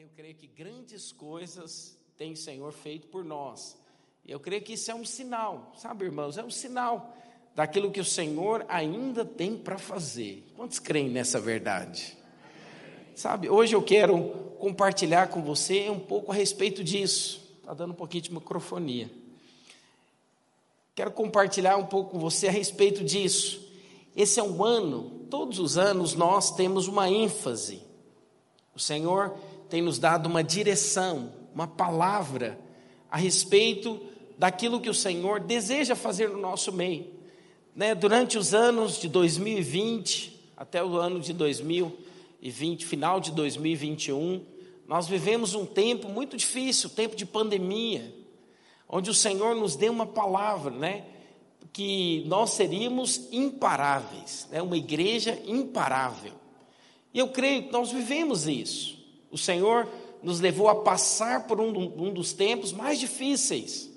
eu creio que grandes coisas tem o Senhor feito por nós. E eu creio que isso é um sinal, sabe, irmãos? É um sinal daquilo que o Senhor ainda tem para fazer. Quantos creem nessa verdade? Sabe, hoje eu quero compartilhar com você um pouco a respeito disso. Está dando um pouquinho de microfonia. Quero compartilhar um pouco com você a respeito disso. Esse é um ano, todos os anos nós temos uma ênfase. O Senhor tem nos dado uma direção, uma palavra a respeito daquilo que o Senhor deseja fazer no nosso meio. Né? Durante os anos de 2020 até o ano de 2020, final de 2021, nós vivemos um tempo muito difícil, tempo de pandemia, onde o Senhor nos deu uma palavra, né? Que nós seríamos imparáveis, né? uma igreja imparável. E eu creio que nós vivemos isso. O Senhor nos levou a passar por um, um dos tempos mais difíceis.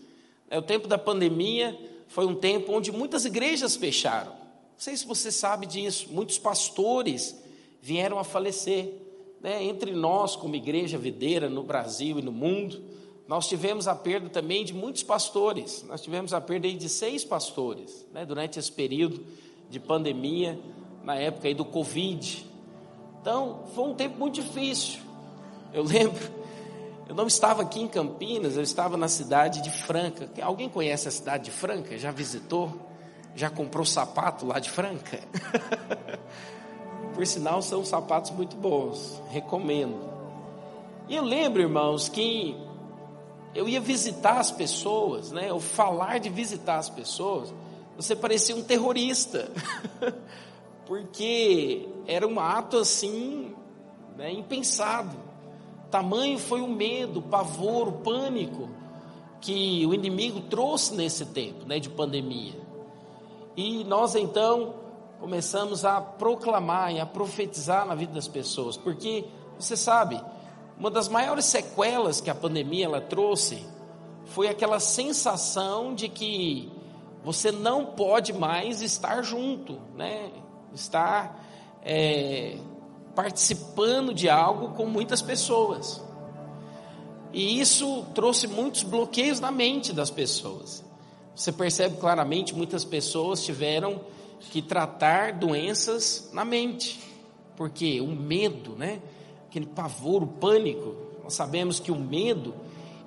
É, o tempo da pandemia foi um tempo onde muitas igrejas fecharam. Não sei se você sabe disso. Muitos pastores vieram a falecer. Né? Entre nós, como igreja videira no Brasil e no mundo, nós tivemos a perda também de muitos pastores. Nós tivemos a perda de seis pastores né? durante esse período de pandemia, na época do Covid. Então, foi um tempo muito difícil. Eu lembro, eu não estava aqui em Campinas, eu estava na cidade de Franca. Alguém conhece a cidade de Franca? Já visitou? Já comprou sapato lá de Franca? Por sinal, são sapatos muito bons, recomendo. E eu lembro, irmãos, que eu ia visitar as pessoas, né? Eu falar de visitar as pessoas, você parecia um terrorista, porque era um ato assim, né, impensado. Tamanho foi o medo, o pavor, o pânico que o inimigo trouxe nesse tempo né, de pandemia. E nós então começamos a proclamar e a profetizar na vida das pessoas, porque você sabe, uma das maiores sequelas que a pandemia ela trouxe foi aquela sensação de que você não pode mais estar junto, né? Estar é, participando de algo com muitas pessoas. E isso trouxe muitos bloqueios na mente das pessoas. Você percebe claramente, muitas pessoas tiveram que tratar doenças na mente. Porque o medo, né? Aquele pavor, o pânico. Nós sabemos que o medo,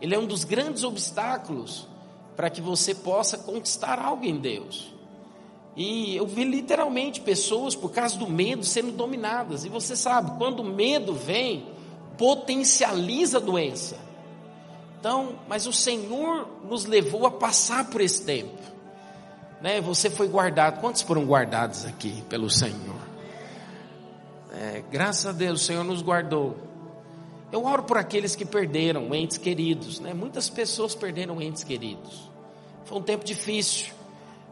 ele é um dos grandes obstáculos para que você possa conquistar algo em Deus. E eu vi literalmente pessoas, por causa do medo, sendo dominadas. E você sabe, quando o medo vem, potencializa a doença. Então, mas o Senhor nos levou a passar por esse tempo. Né? Você foi guardado. Quantos foram guardados aqui pelo Senhor? É, graças a Deus, o Senhor nos guardou. Eu oro por aqueles que perderam entes queridos. Né? Muitas pessoas perderam entes queridos. Foi um tempo difícil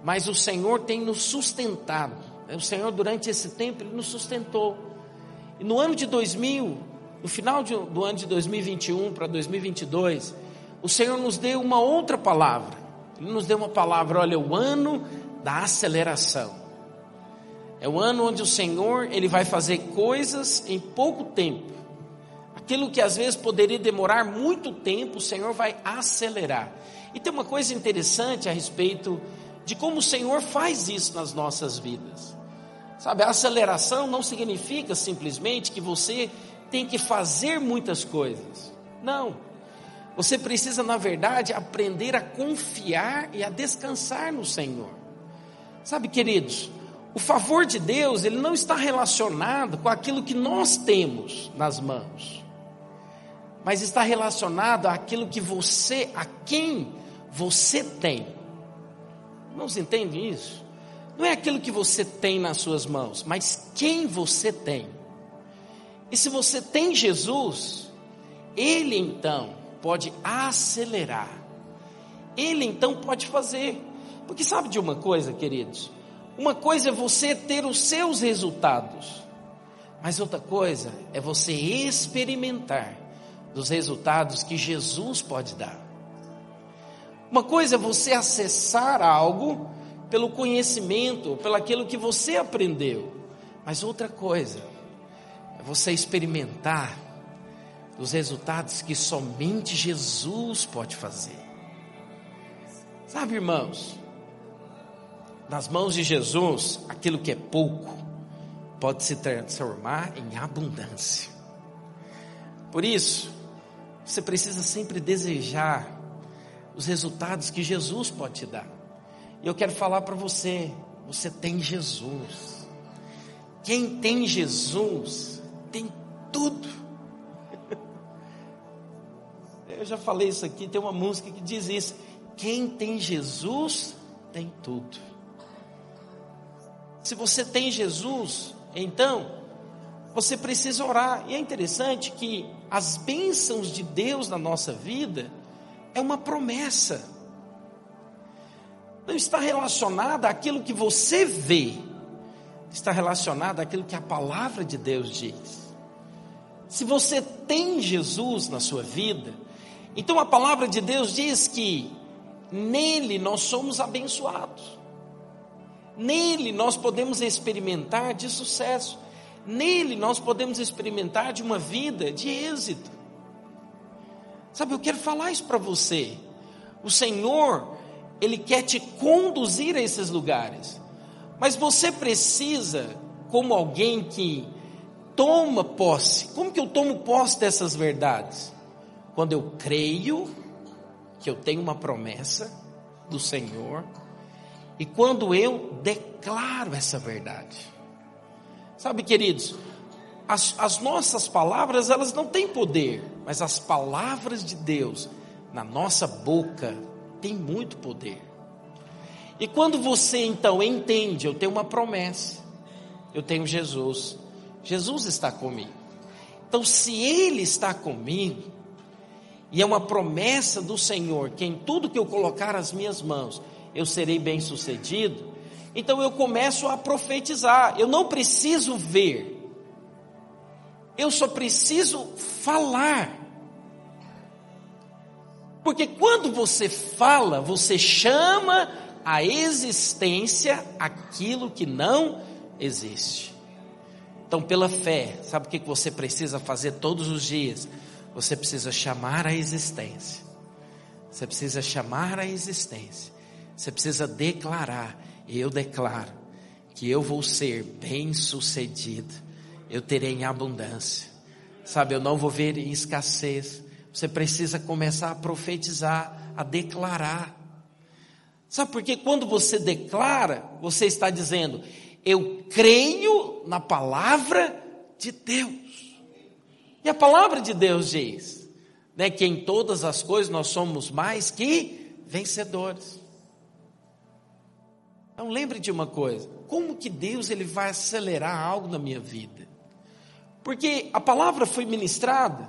mas o Senhor tem nos sustentado. O Senhor, durante esse tempo, Ele nos sustentou. E no ano de 2000, no final de, do ano de 2021 para 2022, o Senhor nos deu uma outra palavra. Ele nos deu uma palavra, olha, o ano da aceleração. É o ano onde o Senhor, Ele vai fazer coisas em pouco tempo. Aquilo que às vezes poderia demorar muito tempo, o Senhor vai acelerar. E tem uma coisa interessante a respeito de como o Senhor faz isso nas nossas vidas. Sabe, a aceleração não significa simplesmente que você tem que fazer muitas coisas. Não. Você precisa, na verdade, aprender a confiar e a descansar no Senhor. Sabe, queridos, o favor de Deus, ele não está relacionado com aquilo que nós temos nas mãos. Mas está relacionado àquilo que você, a quem você tem. Irmãos, entendem isso? Não é aquilo que você tem nas suas mãos, mas quem você tem. E se você tem Jesus, Ele então pode acelerar. Ele então pode fazer. Porque sabe de uma coisa, queridos? Uma coisa é você ter os seus resultados, mas outra coisa é você experimentar dos resultados que Jesus pode dar. Uma coisa é você acessar algo pelo conhecimento, pelo aquilo que você aprendeu. Mas outra coisa é você experimentar dos resultados que somente Jesus pode fazer. Sabe, irmãos, nas mãos de Jesus, aquilo que é pouco pode se transformar em abundância. Por isso, você precisa sempre desejar os resultados que Jesus pode te dar. E eu quero falar para você: você tem Jesus. Quem tem Jesus tem tudo. Eu já falei isso aqui, tem uma música que diz isso. Quem tem Jesus tem tudo. Se você tem Jesus, então você precisa orar. E é interessante que as bênçãos de Deus na nossa vida é uma promessa. Não está relacionada àquilo que você vê, está relacionada àquilo que a palavra de Deus diz. Se você tem Jesus na sua vida, então a palavra de Deus diz que nele nós somos abençoados. Nele nós podemos experimentar de sucesso. Nele nós podemos experimentar de uma vida de êxito. Sabe, eu quero falar isso para você. O Senhor, Ele quer te conduzir a esses lugares. Mas você precisa, como alguém que toma posse. Como que eu tomo posse dessas verdades? Quando eu creio que eu tenho uma promessa do Senhor e quando eu declaro essa verdade. Sabe, queridos, as, as nossas palavras, elas não têm poder, mas as palavras de Deus na nossa boca têm muito poder. E quando você então entende, eu tenho uma promessa, eu tenho Jesus, Jesus está comigo. Então, se Ele está comigo, e é uma promessa do Senhor que em tudo que eu colocar as minhas mãos, eu serei bem sucedido. Então eu começo a profetizar. Eu não preciso ver. Eu só preciso falar. Porque quando você fala, você chama a existência aquilo que não existe. Então, pela fé, sabe o que você precisa fazer todos os dias? Você precisa chamar a existência. Você precisa chamar a existência. Você precisa declarar. Eu declaro que eu vou ser bem sucedido. Eu terei em abundância. Sabe, eu não vou ver escassez. Você precisa começar a profetizar, a declarar. Sabe por quê? Quando você declara, você está dizendo: Eu creio na palavra de Deus. E a palavra de Deus diz, né, que em todas as coisas nós somos mais que vencedores. Então lembre de uma coisa, como que Deus ele vai acelerar algo na minha vida? Porque a palavra foi ministrada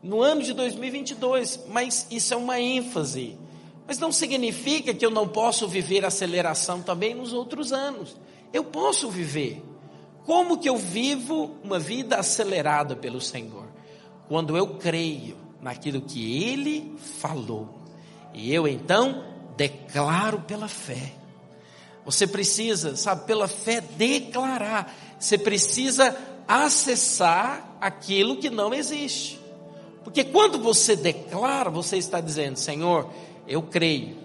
no ano de 2022, mas isso é uma ênfase. Mas não significa que eu não posso viver aceleração também nos outros anos. Eu posso viver. Como que eu vivo uma vida acelerada pelo Senhor? Quando eu creio naquilo que Ele falou. E eu então declaro pela fé. Você precisa, sabe, pela fé declarar. Você precisa acessar aquilo que não existe. Porque quando você declara, você está dizendo: Senhor, eu creio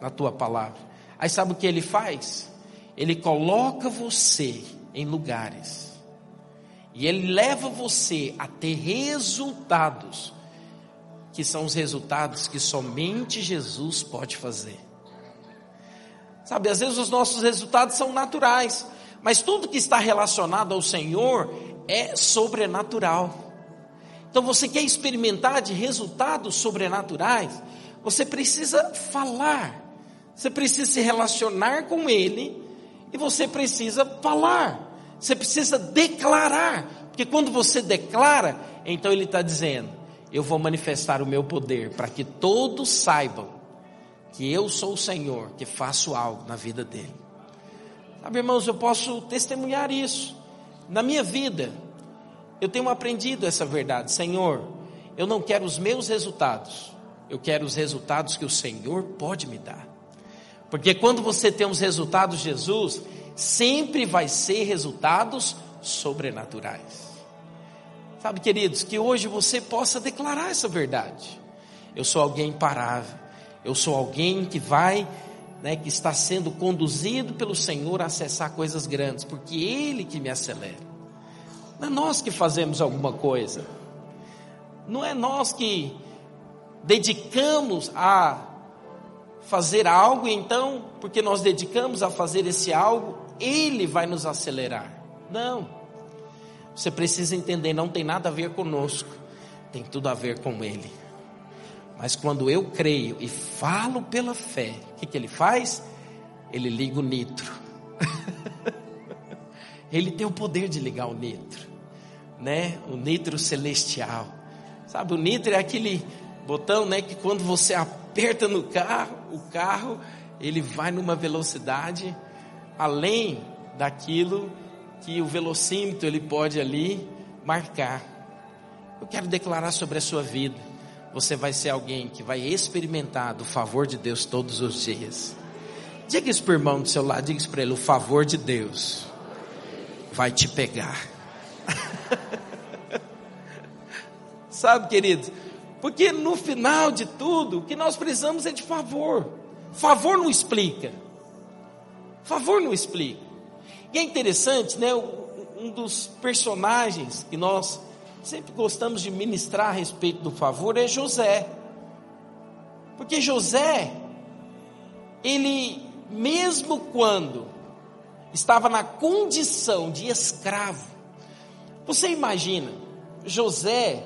na tua palavra. Aí sabe o que ele faz? Ele coloca você em lugares. E ele leva você a ter resultados, que são os resultados que somente Jesus pode fazer. Sabe, às vezes os nossos resultados são naturais, mas tudo que está relacionado ao Senhor é sobrenatural. Então você quer experimentar de resultados sobrenaturais, você precisa falar, você precisa se relacionar com Ele e você precisa falar. Você precisa declarar, porque quando você declara, então ele está dizendo: Eu vou manifestar o meu poder para que todos saibam que eu sou o Senhor que faço algo na vida dele. Sabe, irmãos, eu posso testemunhar isso. Na minha vida, eu tenho aprendido essa verdade. Senhor, eu não quero os meus resultados, eu quero os resultados que o Senhor pode me dar. Porque quando você tem os resultados Jesus, sempre vai ser resultados sobrenaturais. Sabe, queridos, que hoje você possa declarar essa verdade. Eu sou alguém imparável. Eu sou alguém que vai, né, que está sendo conduzido pelo Senhor a acessar coisas grandes, porque Ele que me acelera. Não é nós que fazemos alguma coisa. Não é nós que dedicamos a fazer algo, e então, porque nós dedicamos a fazer esse algo, Ele vai nos acelerar. Não. Você precisa entender, não tem nada a ver conosco, tem tudo a ver com Ele. Mas quando eu creio e falo pela fé, o que, que Ele faz? Ele liga o nitro. Ele tem o poder de ligar o nitro, né? O nitro celestial. Sabe, o nitro é aquele botão, né, que quando você aperta no carro, o carro, ele vai numa velocidade além daquilo que o velocímetro ele pode ali marcar. Eu quero declarar sobre a sua vida. Você vai ser alguém que vai experimentar do favor de Deus todos os dias. Diga isso para o irmão do seu lado, diga isso para ele: o favor de Deus vai te pegar. Sabe, queridos? Porque no final de tudo, o que nós precisamos é de favor. Favor não explica. Favor não explica. E é interessante, né? Um dos personagens que nós sempre gostamos de ministrar a respeito do favor é José. Porque José, ele, mesmo quando estava na condição de escravo, você imagina, José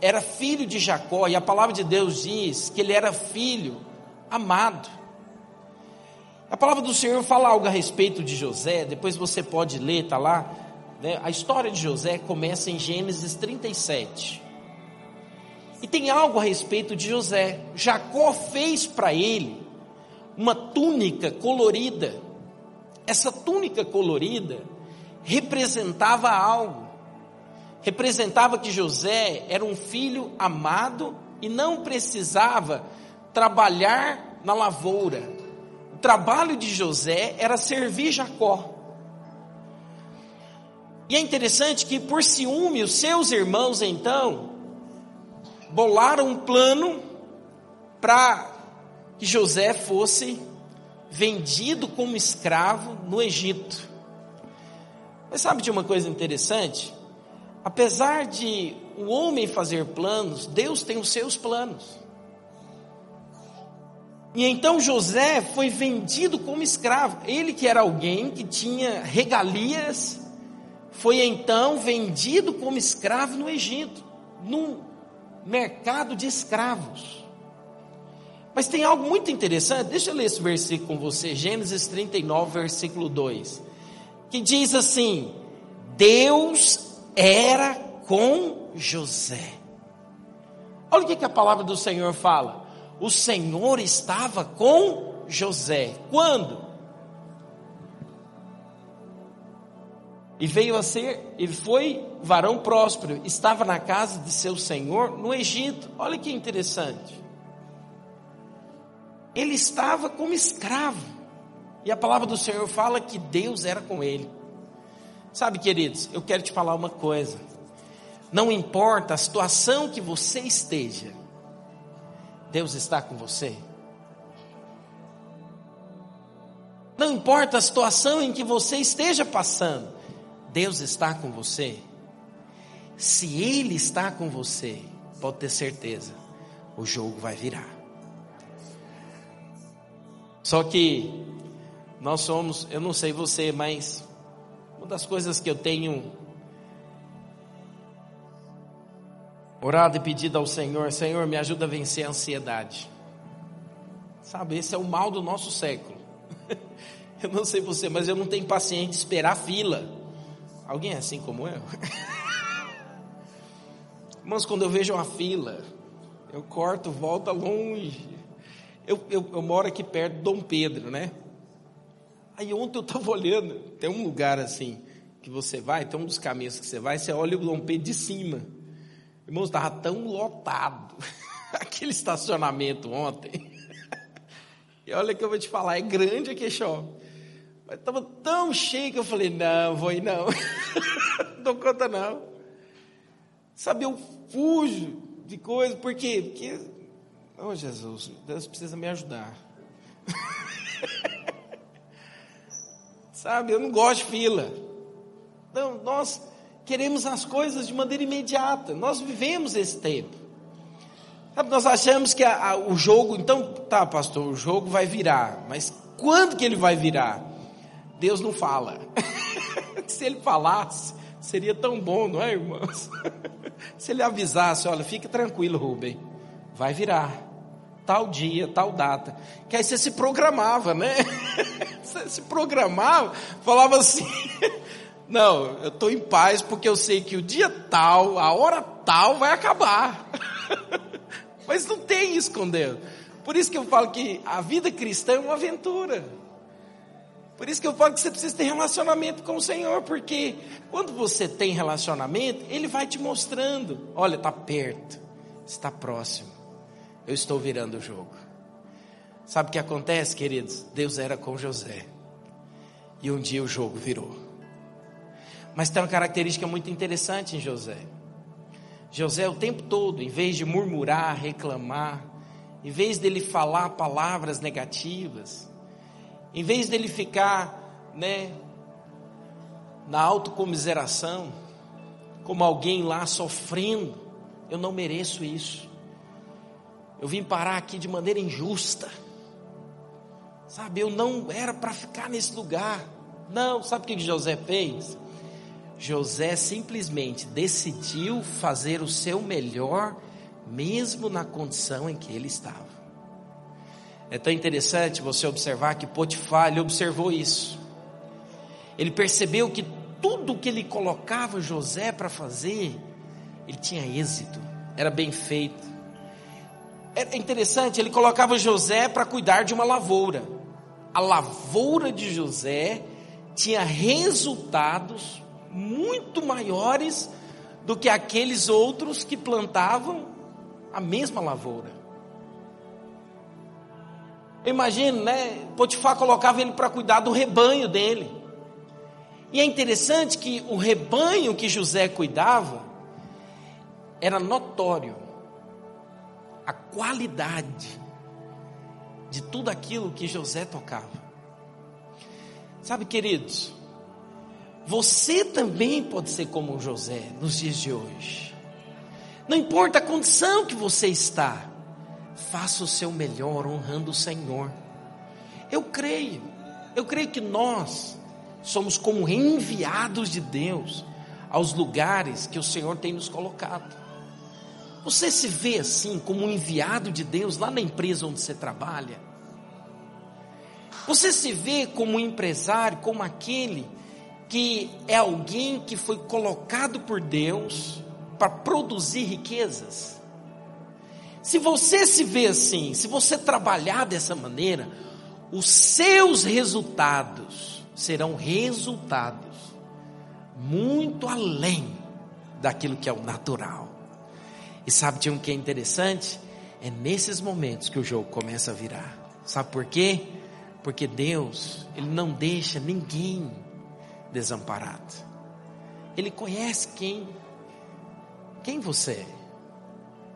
era filho de Jacó, e a palavra de Deus diz que ele era filho amado. A palavra do Senhor fala algo a respeito de José, depois você pode ler, está lá. Né? A história de José começa em Gênesis 37. E tem algo a respeito de José. Jacó fez para ele uma túnica colorida. Essa túnica colorida representava algo. Representava que José era um filho amado e não precisava trabalhar na lavoura. O trabalho de José era servir Jacó. E é interessante que, por ciúme, os seus irmãos então bolaram um plano para que José fosse vendido como escravo no Egito. Mas sabe de uma coisa interessante? Apesar de o homem fazer planos, Deus tem os seus planos. E então José foi vendido como escravo. Ele que era alguém que tinha regalias, foi então vendido como escravo no Egito, num mercado de escravos. Mas tem algo muito interessante, deixa eu ler esse versículo com você, Gênesis 39, versículo 2, que diz assim: Deus era com José. Olha o que, que a palavra do Senhor fala. O Senhor estava com José. Quando? E veio a ser, ele foi varão próspero, estava na casa de seu senhor no Egito. Olha que interessante ele estava como escravo. E a palavra do Senhor fala que Deus era com ele. Sabe, queridos, eu quero te falar uma coisa. Não importa a situação que você esteja, Deus está com você. Não importa a situação em que você esteja passando, Deus está com você. Se Ele está com você, pode ter certeza, o jogo vai virar. Só que nós somos, eu não sei você, mas uma das coisas que eu tenho orado e pedido ao Senhor, Senhor, me ajuda a vencer a ansiedade. Sabe, esse é o mal do nosso século. Eu não sei você, mas eu não tenho paciência de esperar fila. Alguém é assim como eu? Irmãos, quando eu vejo uma fila, eu corto, volta longe. Eu, eu, eu moro aqui perto de Dom Pedro, né? Aí ontem eu estava olhando, tem um lugar assim que você vai, tem um dos caminhos que você vai, você olha o Dom Pedro de cima. Irmãos, estava tão lotado aquele estacionamento ontem. E olha que eu vou te falar, é grande aqui show. Mas estava tão cheio que eu falei, não, vou ir não. não dou conta não. Sabe, eu fujo de coisas, por quê? Porque, oh Jesus, Deus precisa me ajudar. Sabe, eu não gosto de fila. Não, nós queremos as coisas de maneira imediata. Nós vivemos esse tempo. Sabe, nós achamos que a, a, o jogo, então, tá, pastor, o jogo vai virar, mas quando que ele vai virar? Deus não fala. Se ele falasse, seria tão bom, não é, irmãos? Se ele avisasse, olha, fique tranquilo, Rubem, vai virar. Tal dia, tal data. Que aí você se programava, né? Você se programava, falava assim. Não, eu estou em paz porque eu sei que o dia tal, a hora tal vai acabar. Mas não tem isso com Deus. Por isso que eu falo que a vida cristã é uma aventura. Por isso que eu falo que você precisa ter relacionamento com o Senhor, porque quando você tem relacionamento, Ele vai te mostrando: olha, está perto, está próximo, eu estou virando o jogo. Sabe o que acontece, queridos? Deus era com José, e um dia o jogo virou. Mas tem uma característica muito interessante em José. José, o tempo todo, em vez de murmurar, reclamar, em vez dele falar palavras negativas, em vez dele ficar, né, na autocomiseração, como alguém lá sofrendo, eu não mereço isso. Eu vim parar aqui de maneira injusta. Sabe, eu não era para ficar nesse lugar. Não, sabe o que José fez? José simplesmente decidiu fazer o seu melhor, mesmo na condição em que ele estava. É tão interessante você observar que Potifar ele observou isso. Ele percebeu que tudo que ele colocava José para fazer, ele tinha êxito, era bem feito. É interessante, ele colocava José para cuidar de uma lavoura. A lavoura de José tinha resultados muito maiores do que aqueles outros que plantavam a mesma lavoura. Imagina, né? Potifar colocava ele para cuidar do rebanho dele. E é interessante que o rebanho que José cuidava era notório a qualidade de tudo aquilo que José tocava. Sabe, queridos, você também pode ser como José nos dias de hoje. Não importa a condição que você está, faça o seu melhor honrando o Senhor. Eu creio, eu creio que nós somos como enviados de Deus aos lugares que o Senhor tem nos colocado. Você se vê assim como um enviado de Deus lá na empresa onde você trabalha? Você se vê como um empresário, como aquele que é alguém que foi colocado por Deus para produzir riquezas? Se você se vê assim, se você trabalhar dessa maneira, os seus resultados serão resultados muito além daquilo que é o natural. E sabe de um que é interessante? É nesses momentos que o jogo começa a virar. Sabe por quê? Porque Deus, Ele não deixa ninguém desamparado. Ele conhece quem, quem você é.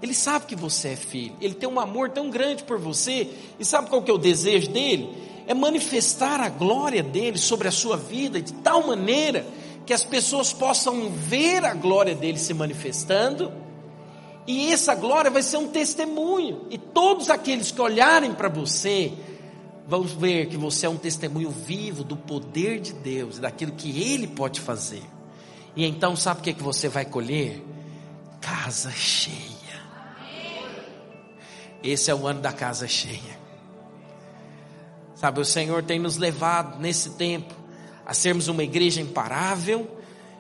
Ele sabe que você é filho. Ele tem um amor tão grande por você. E sabe qual que é o desejo dele? É manifestar a glória dele sobre a sua vida de tal maneira que as pessoas possam ver a glória dele se manifestando. E essa glória vai ser um testemunho. E todos aqueles que olharem para você vão ver que você é um testemunho vivo do poder de Deus, daquilo que ele pode fazer. E então, sabe o que, é que você vai colher? Casa cheia. Esse é o ano da casa cheia. Sabe, o Senhor tem nos levado nesse tempo a sermos uma igreja imparável.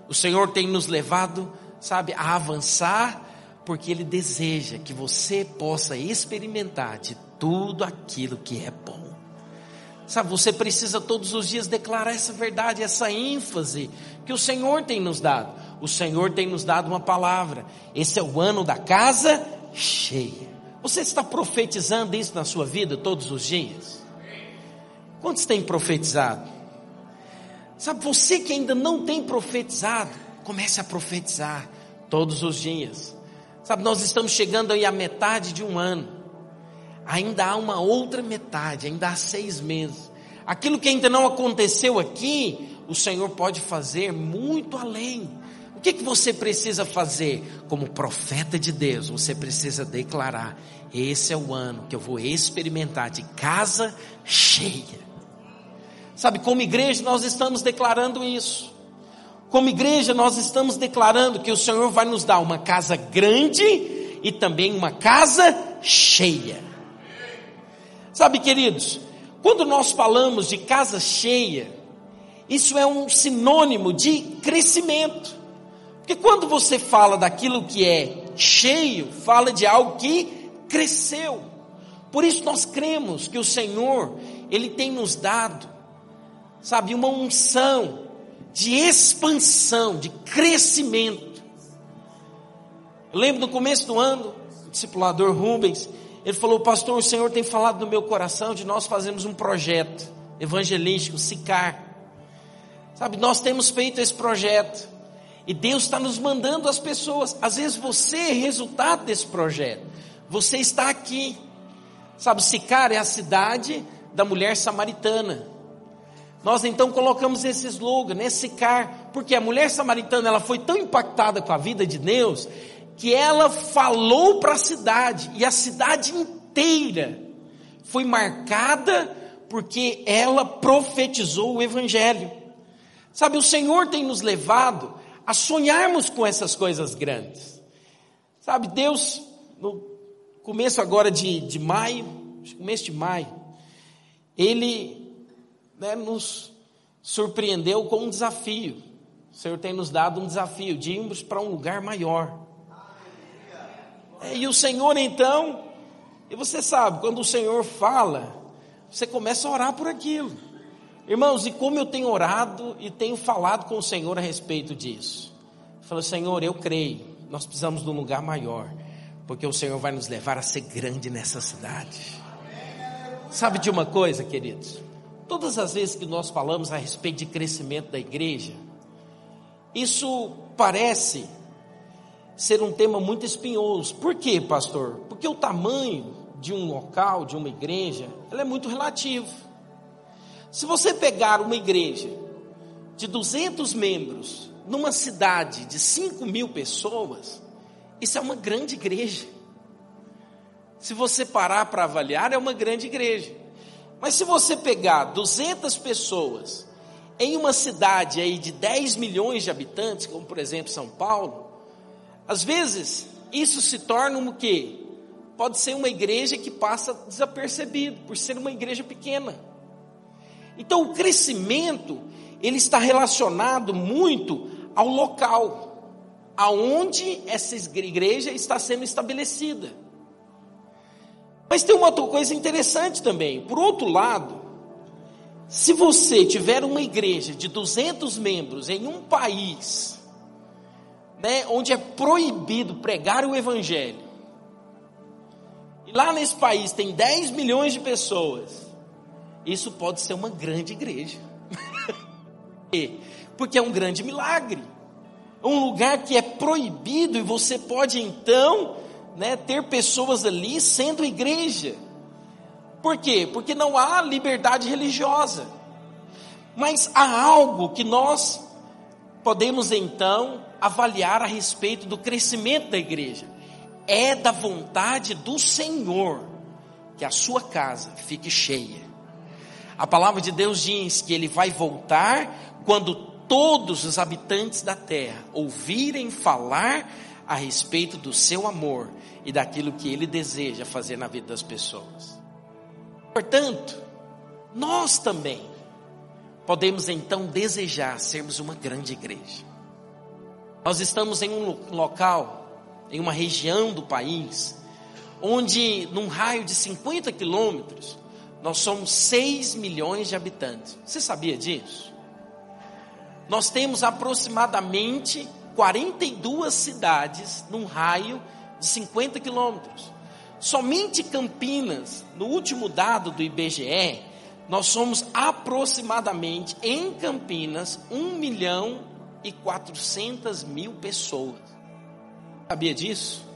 O Senhor tem nos levado, sabe, a avançar, porque Ele deseja que você possa experimentar de tudo aquilo que é bom. Sabe, você precisa todos os dias declarar essa verdade, essa ênfase que o Senhor tem nos dado. O Senhor tem nos dado uma palavra. Esse é o ano da casa cheia. Você está profetizando isso na sua vida todos os dias? Quantos têm profetizado? Sabe, você que ainda não tem profetizado, comece a profetizar. Todos os dias. Sabe, nós estamos chegando aí à metade de um ano. Ainda há uma outra metade, ainda há seis meses. Aquilo que ainda não aconteceu aqui, o Senhor pode fazer muito além. O que, que você precisa fazer? Como profeta de Deus, você precisa declarar: esse é o ano que eu vou experimentar de casa cheia. Sabe, como igreja, nós estamos declarando isso. Como igreja, nós estamos declarando que o Senhor vai nos dar uma casa grande e também uma casa cheia. Sabe, queridos, quando nós falamos de casa cheia, isso é um sinônimo de crescimento. Porque quando você fala daquilo que é cheio, fala de algo que cresceu. Por isso nós cremos que o Senhor, Ele tem nos dado, sabe, uma unção de expansão, de crescimento. Eu lembro no começo do ano, o discipulador Rubens, ele falou, pastor, o Senhor tem falado no meu coração de nós fazermos um projeto evangelístico, SICAR. Sabe, nós temos feito esse projeto. E Deus está nos mandando as pessoas. Às vezes você é resultado desse projeto. Você está aqui. Sabe, Sicar é a cidade da mulher samaritana. Nós então colocamos esse slogan, né, Sicar, porque a mulher samaritana ela foi tão impactada com a vida de Deus que ela falou para a cidade e a cidade inteira foi marcada porque ela profetizou o evangelho. Sabe, o Senhor tem nos levado a sonharmos com essas coisas grandes. Sabe, Deus, no começo agora de, de maio, começo de maio, Ele né, nos surpreendeu com um desafio. O Senhor tem nos dado um desafio de irmos para um lugar maior. É, e o Senhor então, e você sabe, quando o Senhor fala, você começa a orar por aquilo. Irmãos, e como eu tenho orado e tenho falado com o Senhor a respeito disso? Falou, Senhor, eu creio, nós precisamos de um lugar maior, porque o Senhor vai nos levar a ser grande nessa cidade. Sabe de uma coisa, queridos? Todas as vezes que nós falamos a respeito de crescimento da igreja, isso parece ser um tema muito espinhoso. Por quê, pastor? Porque o tamanho de um local, de uma igreja, ela é muito relativo. Se você pegar uma igreja de 200 membros numa cidade de 5 mil pessoas, isso é uma grande igreja. Se você parar para avaliar, é uma grande igreja. Mas se você pegar 200 pessoas em uma cidade aí de 10 milhões de habitantes, como por exemplo São Paulo, às vezes isso se torna um quê? Pode ser uma igreja que passa desapercebido por ser uma igreja pequena. Então o crescimento ele está relacionado muito ao local aonde essa igreja está sendo estabelecida. Mas tem uma outra coisa interessante também. Por outro lado, se você tiver uma igreja de 200 membros em um país, né, onde é proibido pregar o evangelho, e lá nesse país tem 10 milhões de pessoas, isso pode ser uma grande igreja. Porque é um grande milagre. Um lugar que é proibido e você pode então né, ter pessoas ali sendo igreja. Por quê? Porque não há liberdade religiosa. Mas há algo que nós podemos então avaliar a respeito do crescimento da igreja. É da vontade do Senhor que a sua casa fique cheia. A palavra de Deus diz que ele vai voltar quando todos os habitantes da terra ouvirem falar a respeito do seu amor e daquilo que ele deseja fazer na vida das pessoas. Portanto, nós também podemos então desejar sermos uma grande igreja. Nós estamos em um local, em uma região do país, onde num raio de 50 quilômetros, nós somos 6 milhões de habitantes. Você sabia disso? Nós temos aproximadamente 42 cidades num raio de 50 quilômetros. Somente Campinas, no último dado do IBGE, nós somos aproximadamente em Campinas 1 milhão e 400 mil pessoas. Sabia disso?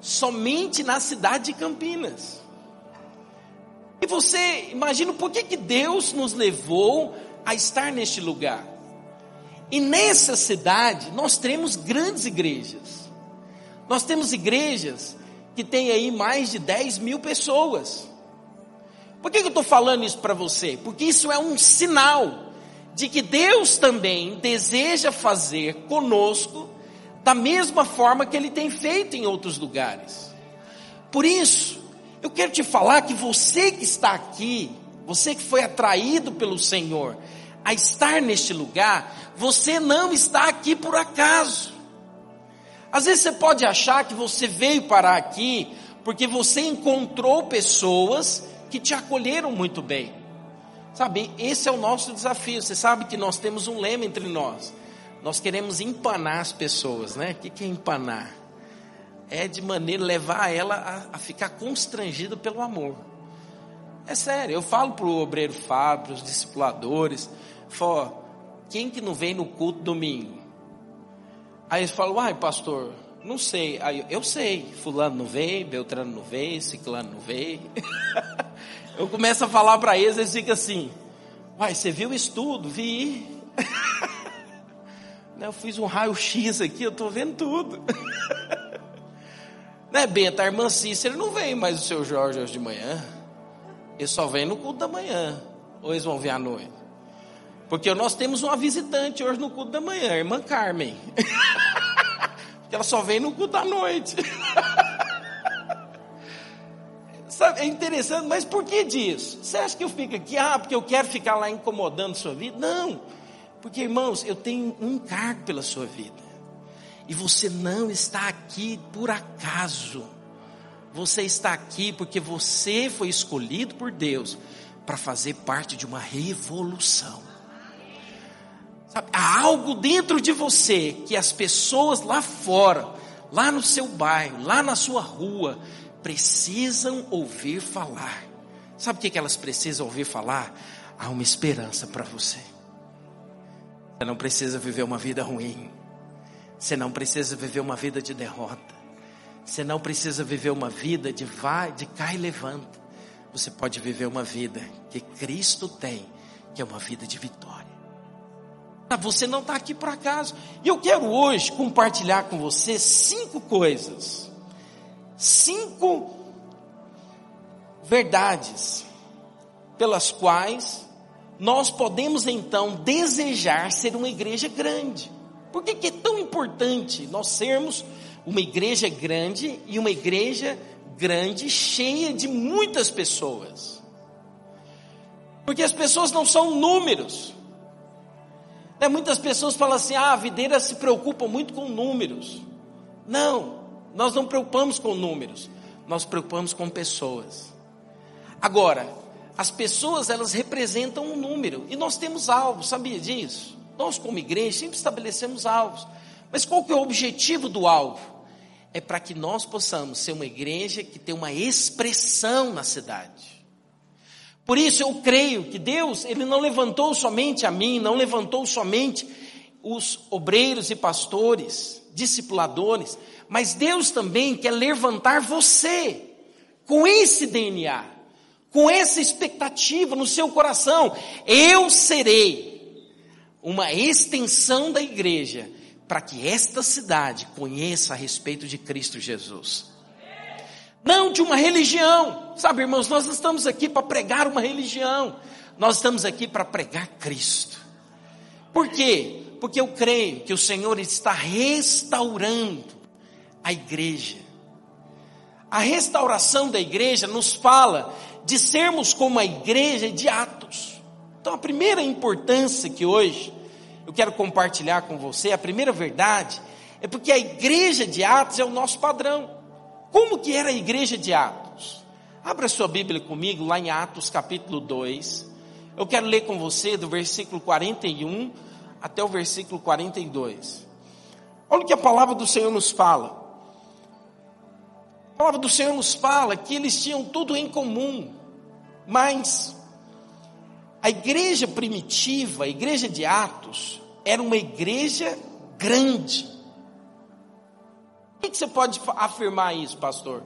Somente na cidade de Campinas. E você imagina por que, que Deus nos levou a estar neste lugar. E nessa cidade nós temos grandes igrejas. Nós temos igrejas que têm aí mais de 10 mil pessoas. Por que, que eu estou falando isso para você? Porque isso é um sinal de que Deus também deseja fazer conosco da mesma forma que Ele tem feito em outros lugares. Por isso, eu quero te falar que você que está aqui, você que foi atraído pelo Senhor a estar neste lugar, você não está aqui por acaso. Às vezes você pode achar que você veio parar aqui porque você encontrou pessoas que te acolheram muito bem. Sabe, esse é o nosso desafio. Você sabe que nós temos um lema entre nós. Nós queremos empanar as pessoas, né? O que é empanar? É de maneira levar ela a, a ficar constrangida pelo amor. É sério, eu falo para o obreiro Fábio, para os discipuladores, falo, quem que não vem no culto domingo? Aí eles falam, uai pastor, não sei. Aí eu sei, fulano não veio, Beltrano não veio, ciclano não veio. eu começo a falar para eles, eles ficam assim, uai, você viu isso tudo? Vi. eu fiz um raio-x aqui, eu estou vendo tudo. né, Benta, a irmã Cícera não vem mais o seu Jorge hoje de manhã. Ele só vem no culto da manhã. Ou eles vão vir à noite? Porque nós temos uma visitante hoje no culto da manhã, a irmã Carmen. Porque ela só vem no culto da noite. Sabe, é interessante, mas por que disso? Você acha que eu fico aqui, ah, porque eu quero ficar lá incomodando sua vida? Não, porque irmãos, eu tenho um encargo pela sua vida, e você não está aqui por acaso, você está aqui porque você foi escolhido por Deus para fazer parte de uma revolução. Sabe, há algo dentro de você que as pessoas lá fora, lá no seu bairro, lá na sua rua, precisam ouvir falar. Sabe o que elas precisam ouvir falar? Há uma esperança para você. Você não precisa viver uma vida ruim. Você não precisa viver uma vida de derrota. Você não precisa viver uma vida de vai, de cai e levanta. Você pode viver uma vida que Cristo tem, que é uma vida de vitória. Você não está aqui por acaso. E eu quero hoje compartilhar com você cinco coisas, cinco verdades pelas quais nós podemos então desejar ser uma igreja grande. Por que, que é tão importante nós sermos uma igreja grande e uma igreja grande cheia de muitas pessoas? Porque as pessoas não são números. Né, muitas pessoas falam assim: ah, a videira se preocupa muito com números. Não, nós não preocupamos com números, nós preocupamos com pessoas. Agora, as pessoas elas representam um número e nós temos alvos, sabia disso? Nós como igreja sempre estabelecemos alvos. Mas qual que é o objetivo do alvo? É para que nós possamos ser uma igreja que tem uma expressão na cidade. Por isso eu creio que Deus, Ele não levantou somente a mim, não levantou somente os obreiros e pastores, discipuladores, mas Deus também quer levantar você com esse DNA, com essa expectativa no seu coração. Eu serei uma extensão da igreja para que esta cidade conheça a respeito de Cristo Jesus não de uma religião. Sabe, irmãos, nós não estamos aqui para pregar uma religião, nós estamos aqui para pregar Cristo. Por quê? Porque eu creio que o Senhor está restaurando a igreja. A restauração da igreja nos fala de sermos como a igreja de Atos. Então, a primeira importância que hoje eu quero compartilhar com você, a primeira verdade, é porque a igreja de Atos é o nosso padrão. Como que era a igreja de Atos? Abra sua Bíblia comigo lá em Atos capítulo 2. Eu quero ler com você do versículo 41 até o versículo 42. Olha o que a palavra do Senhor nos fala. A palavra do Senhor nos fala que eles tinham tudo em comum, mas a igreja primitiva, a igreja de Atos, era uma igreja grande. Por que você pode afirmar isso, pastor?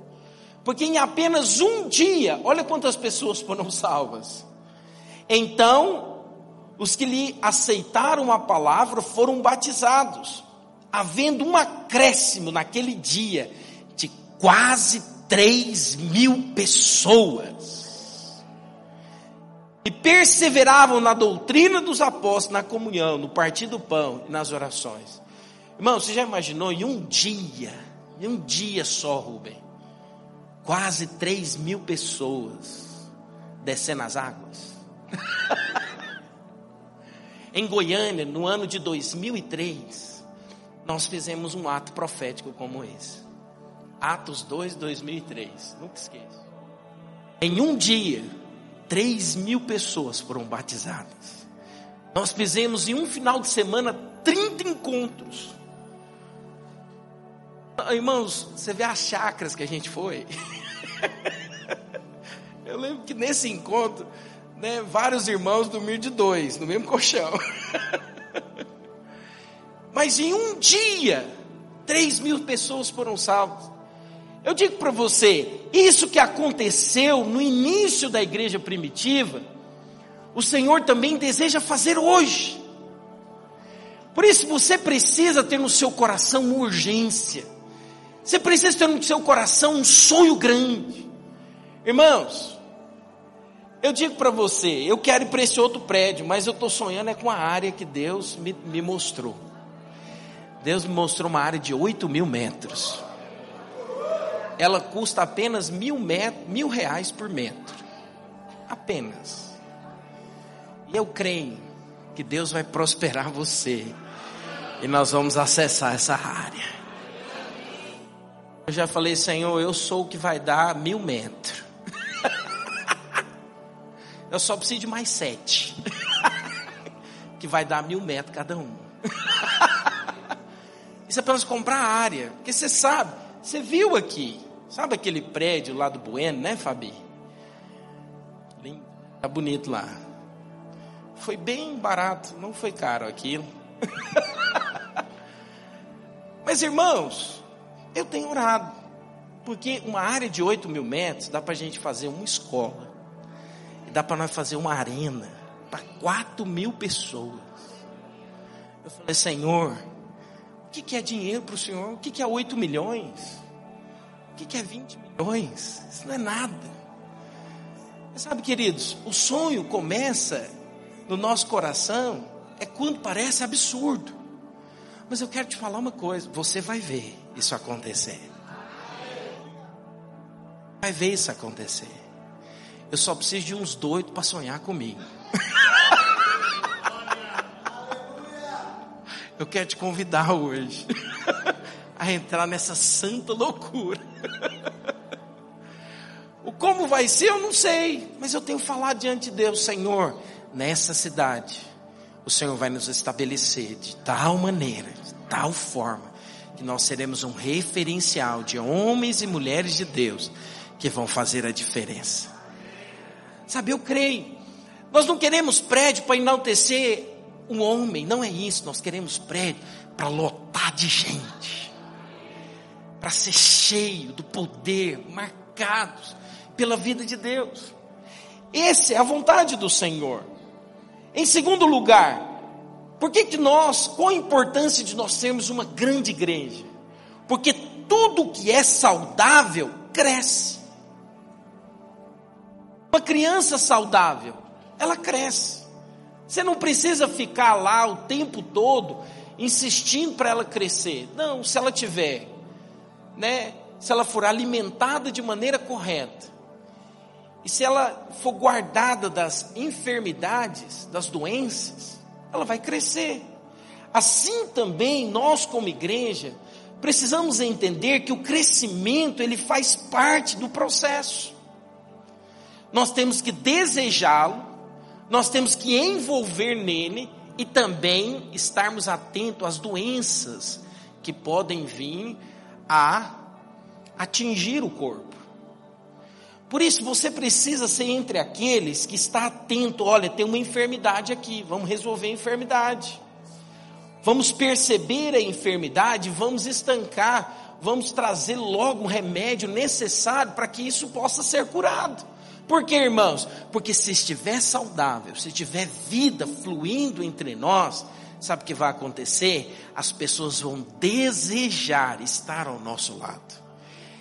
Porque em apenas um dia, olha quantas pessoas foram salvas. Então, os que lhe aceitaram a palavra foram batizados, havendo um acréscimo naquele dia de quase 3 mil pessoas. E perseveravam na doutrina dos apóstolos, na comunhão, no partir do pão e nas orações. Irmão, você já imaginou em um dia, em um dia só, Rubem, quase 3 mil pessoas descendo as águas? em Goiânia, no ano de 2003, nós fizemos um ato profético como esse. Atos 2, 2003. Nunca esqueço. Em um dia, 3 mil pessoas foram batizadas. Nós fizemos em um final de semana 30 encontros. Irmãos, você vê as chacras que a gente foi. Eu lembro que nesse encontro, né, vários irmãos dormiram de dois, no mesmo colchão. Mas em um dia, 3 mil pessoas foram salvas. Eu digo para você, isso que aconteceu no início da igreja primitiva, o Senhor também deseja fazer hoje. Por isso você precisa ter no seu coração uma urgência. Você precisa ter no seu coração um sonho grande. Irmãos, eu digo para você, eu quero ir para esse outro prédio, mas eu estou sonhando é com a área que Deus me, me mostrou. Deus me mostrou uma área de 8 mil metros ela custa apenas mil, mil reais por metro. Apenas. E eu creio que Deus vai prosperar você. E nós vamos acessar essa área. Eu já falei, Senhor, eu sou o que vai dar mil metros. eu só preciso de mais sete. que vai dar mil metros cada um. Isso é apenas comprar a área. Porque você sabe, você viu aqui. Sabe aquele prédio lá do Bueno, né, Fabi? Lindo. Tá bonito lá. Foi bem barato, não foi caro aquilo. Mas irmãos, eu tenho orado. Porque uma área de 8 mil metros dá para a gente fazer uma escola. E dá para nós fazer uma arena para 4 mil pessoas. Eu falei, Senhor, o que é dinheiro para o Senhor? O que é 8 milhões? O que é 20 milhões? Isso não é nada. Mas sabe, queridos, o sonho começa no nosso coração é quando parece absurdo. Mas eu quero te falar uma coisa: você vai ver isso acontecer. Vai ver isso acontecer. Eu só preciso de uns doidos para sonhar comigo. Eu quero te convidar hoje a entrar nessa santa loucura. o como vai ser, eu não sei, mas eu tenho falado diante de Deus, Senhor, nessa cidade, o Senhor vai nos estabelecer de tal maneira, de tal forma, que nós seremos um referencial de homens e mulheres de Deus que vão fazer a diferença. Sabe, eu creio. Nós não queremos prédio para enaltecer um homem, não é isso. Nós queremos prédio para lotar de gente para ser cheio do poder, marcados pela vida de Deus. Essa é a vontade do Senhor. Em segundo lugar, por que, que nós, qual a importância de nós sermos uma grande igreja? Porque tudo que é saudável cresce. Uma criança saudável, ela cresce. Você não precisa ficar lá o tempo todo insistindo para ela crescer. Não, se ela tiver né, se ela for alimentada de maneira correta, e se ela for guardada das enfermidades, das doenças, ela vai crescer. Assim também nós como igreja precisamos entender que o crescimento ele faz parte do processo. Nós temos que desejá-lo, nós temos que envolver nele e também estarmos atentos às doenças que podem vir a atingir o corpo. Por isso você precisa ser entre aqueles que está atento, olha, tem uma enfermidade aqui, vamos resolver a enfermidade. Vamos perceber a enfermidade, vamos estancar vamos trazer logo um remédio necessário para que isso possa ser curado. Por quê, irmãos? Porque se estiver saudável, se tiver vida fluindo entre nós, sabe o que vai acontecer? As pessoas vão desejar estar ao nosso lado.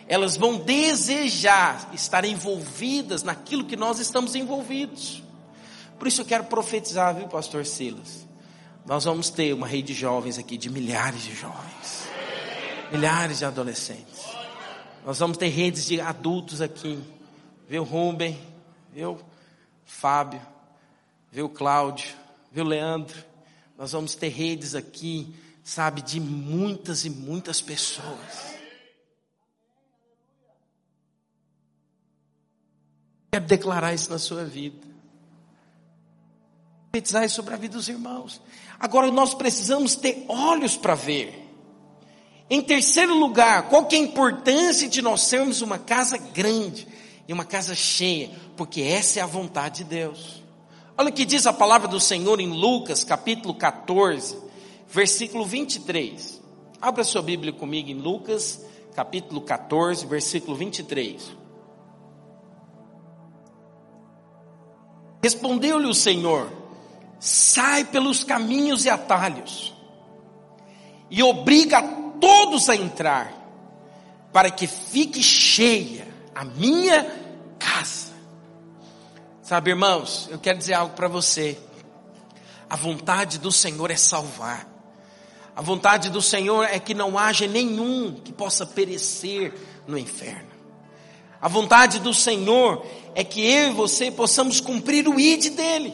Elas vão desejar estar envolvidas naquilo que nós estamos envolvidos. Por isso eu quero profetizar, viu, pastor Silas? Nós vamos ter uma rede de jovens aqui, de milhares de jovens, milhares de adolescentes. Nós vamos ter redes de adultos aqui, viu, Rubem, viu, Fábio, viu, Cláudio, viu, Leandro. Nós vamos ter redes aqui, sabe, de muitas e muitas pessoas. Quero declarar isso na sua vida profetizar sobre a vida dos irmãos. Agora nós precisamos ter olhos para ver. Em terceiro lugar, qual que é a importância de nós sermos uma casa grande e uma casa cheia? Porque essa é a vontade de Deus. Olha o que diz a palavra do Senhor em Lucas, capítulo 14, versículo 23. Abra sua Bíblia comigo em Lucas, capítulo 14, versículo 23. Respondeu-lhe o Senhor: sai pelos caminhos e atalhos e obriga todos a entrar, para que fique cheia a minha casa. Sabe, irmãos, eu quero dizer algo para você. A vontade do Senhor é salvar. A vontade do Senhor é que não haja nenhum que possa perecer no inferno. A vontade do Senhor é que eu e você possamos cumprir o id dele.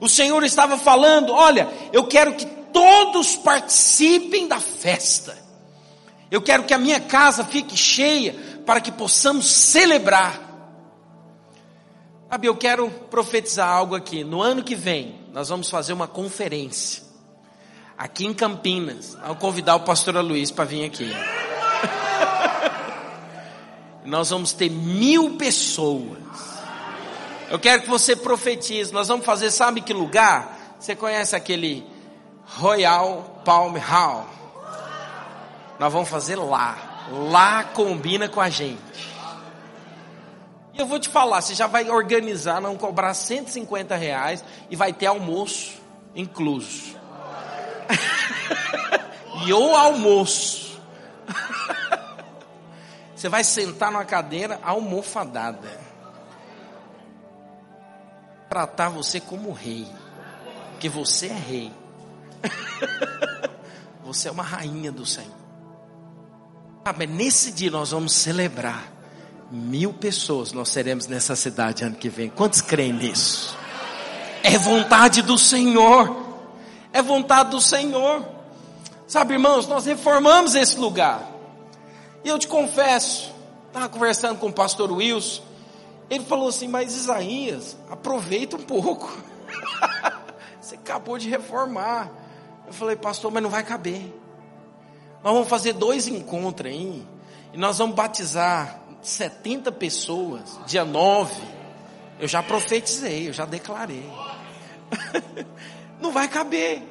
O Senhor estava falando: olha, eu quero que todos participem da festa. Eu quero que a minha casa fique cheia para que possamos celebrar. Sabe, eu quero profetizar algo aqui. No ano que vem, nós vamos fazer uma conferência aqui em Campinas. Vou convidar o pastor Luiz para vir aqui. nós vamos ter mil pessoas eu quero que você profetize. Nós vamos fazer, sabe que lugar? Você conhece aquele Royal Palm Hall? Nós vamos fazer lá. Lá combina com a gente. E eu vou te falar, você já vai organizar, não cobrar 150 reais e vai ter almoço incluso. e o almoço. você vai sentar numa cadeira almofadada tratar você como rei, porque você é rei. você é uma rainha do Senhor. Sabe, nesse dia nós vamos celebrar mil pessoas. Nós seremos nessa cidade ano que vem. Quantos creem nisso? É vontade do Senhor. É vontade do Senhor. Sabe, irmãos, nós reformamos esse lugar. E eu te confesso, estava conversando com o pastor Wilson. Ele falou assim: Mas Isaías, aproveita um pouco. Você acabou de reformar. Eu falei, pastor, mas não vai caber. Nós vamos fazer dois encontros aí. E nós vamos batizar 70 pessoas, dia 9. Eu já profetizei, eu já declarei. não vai caber.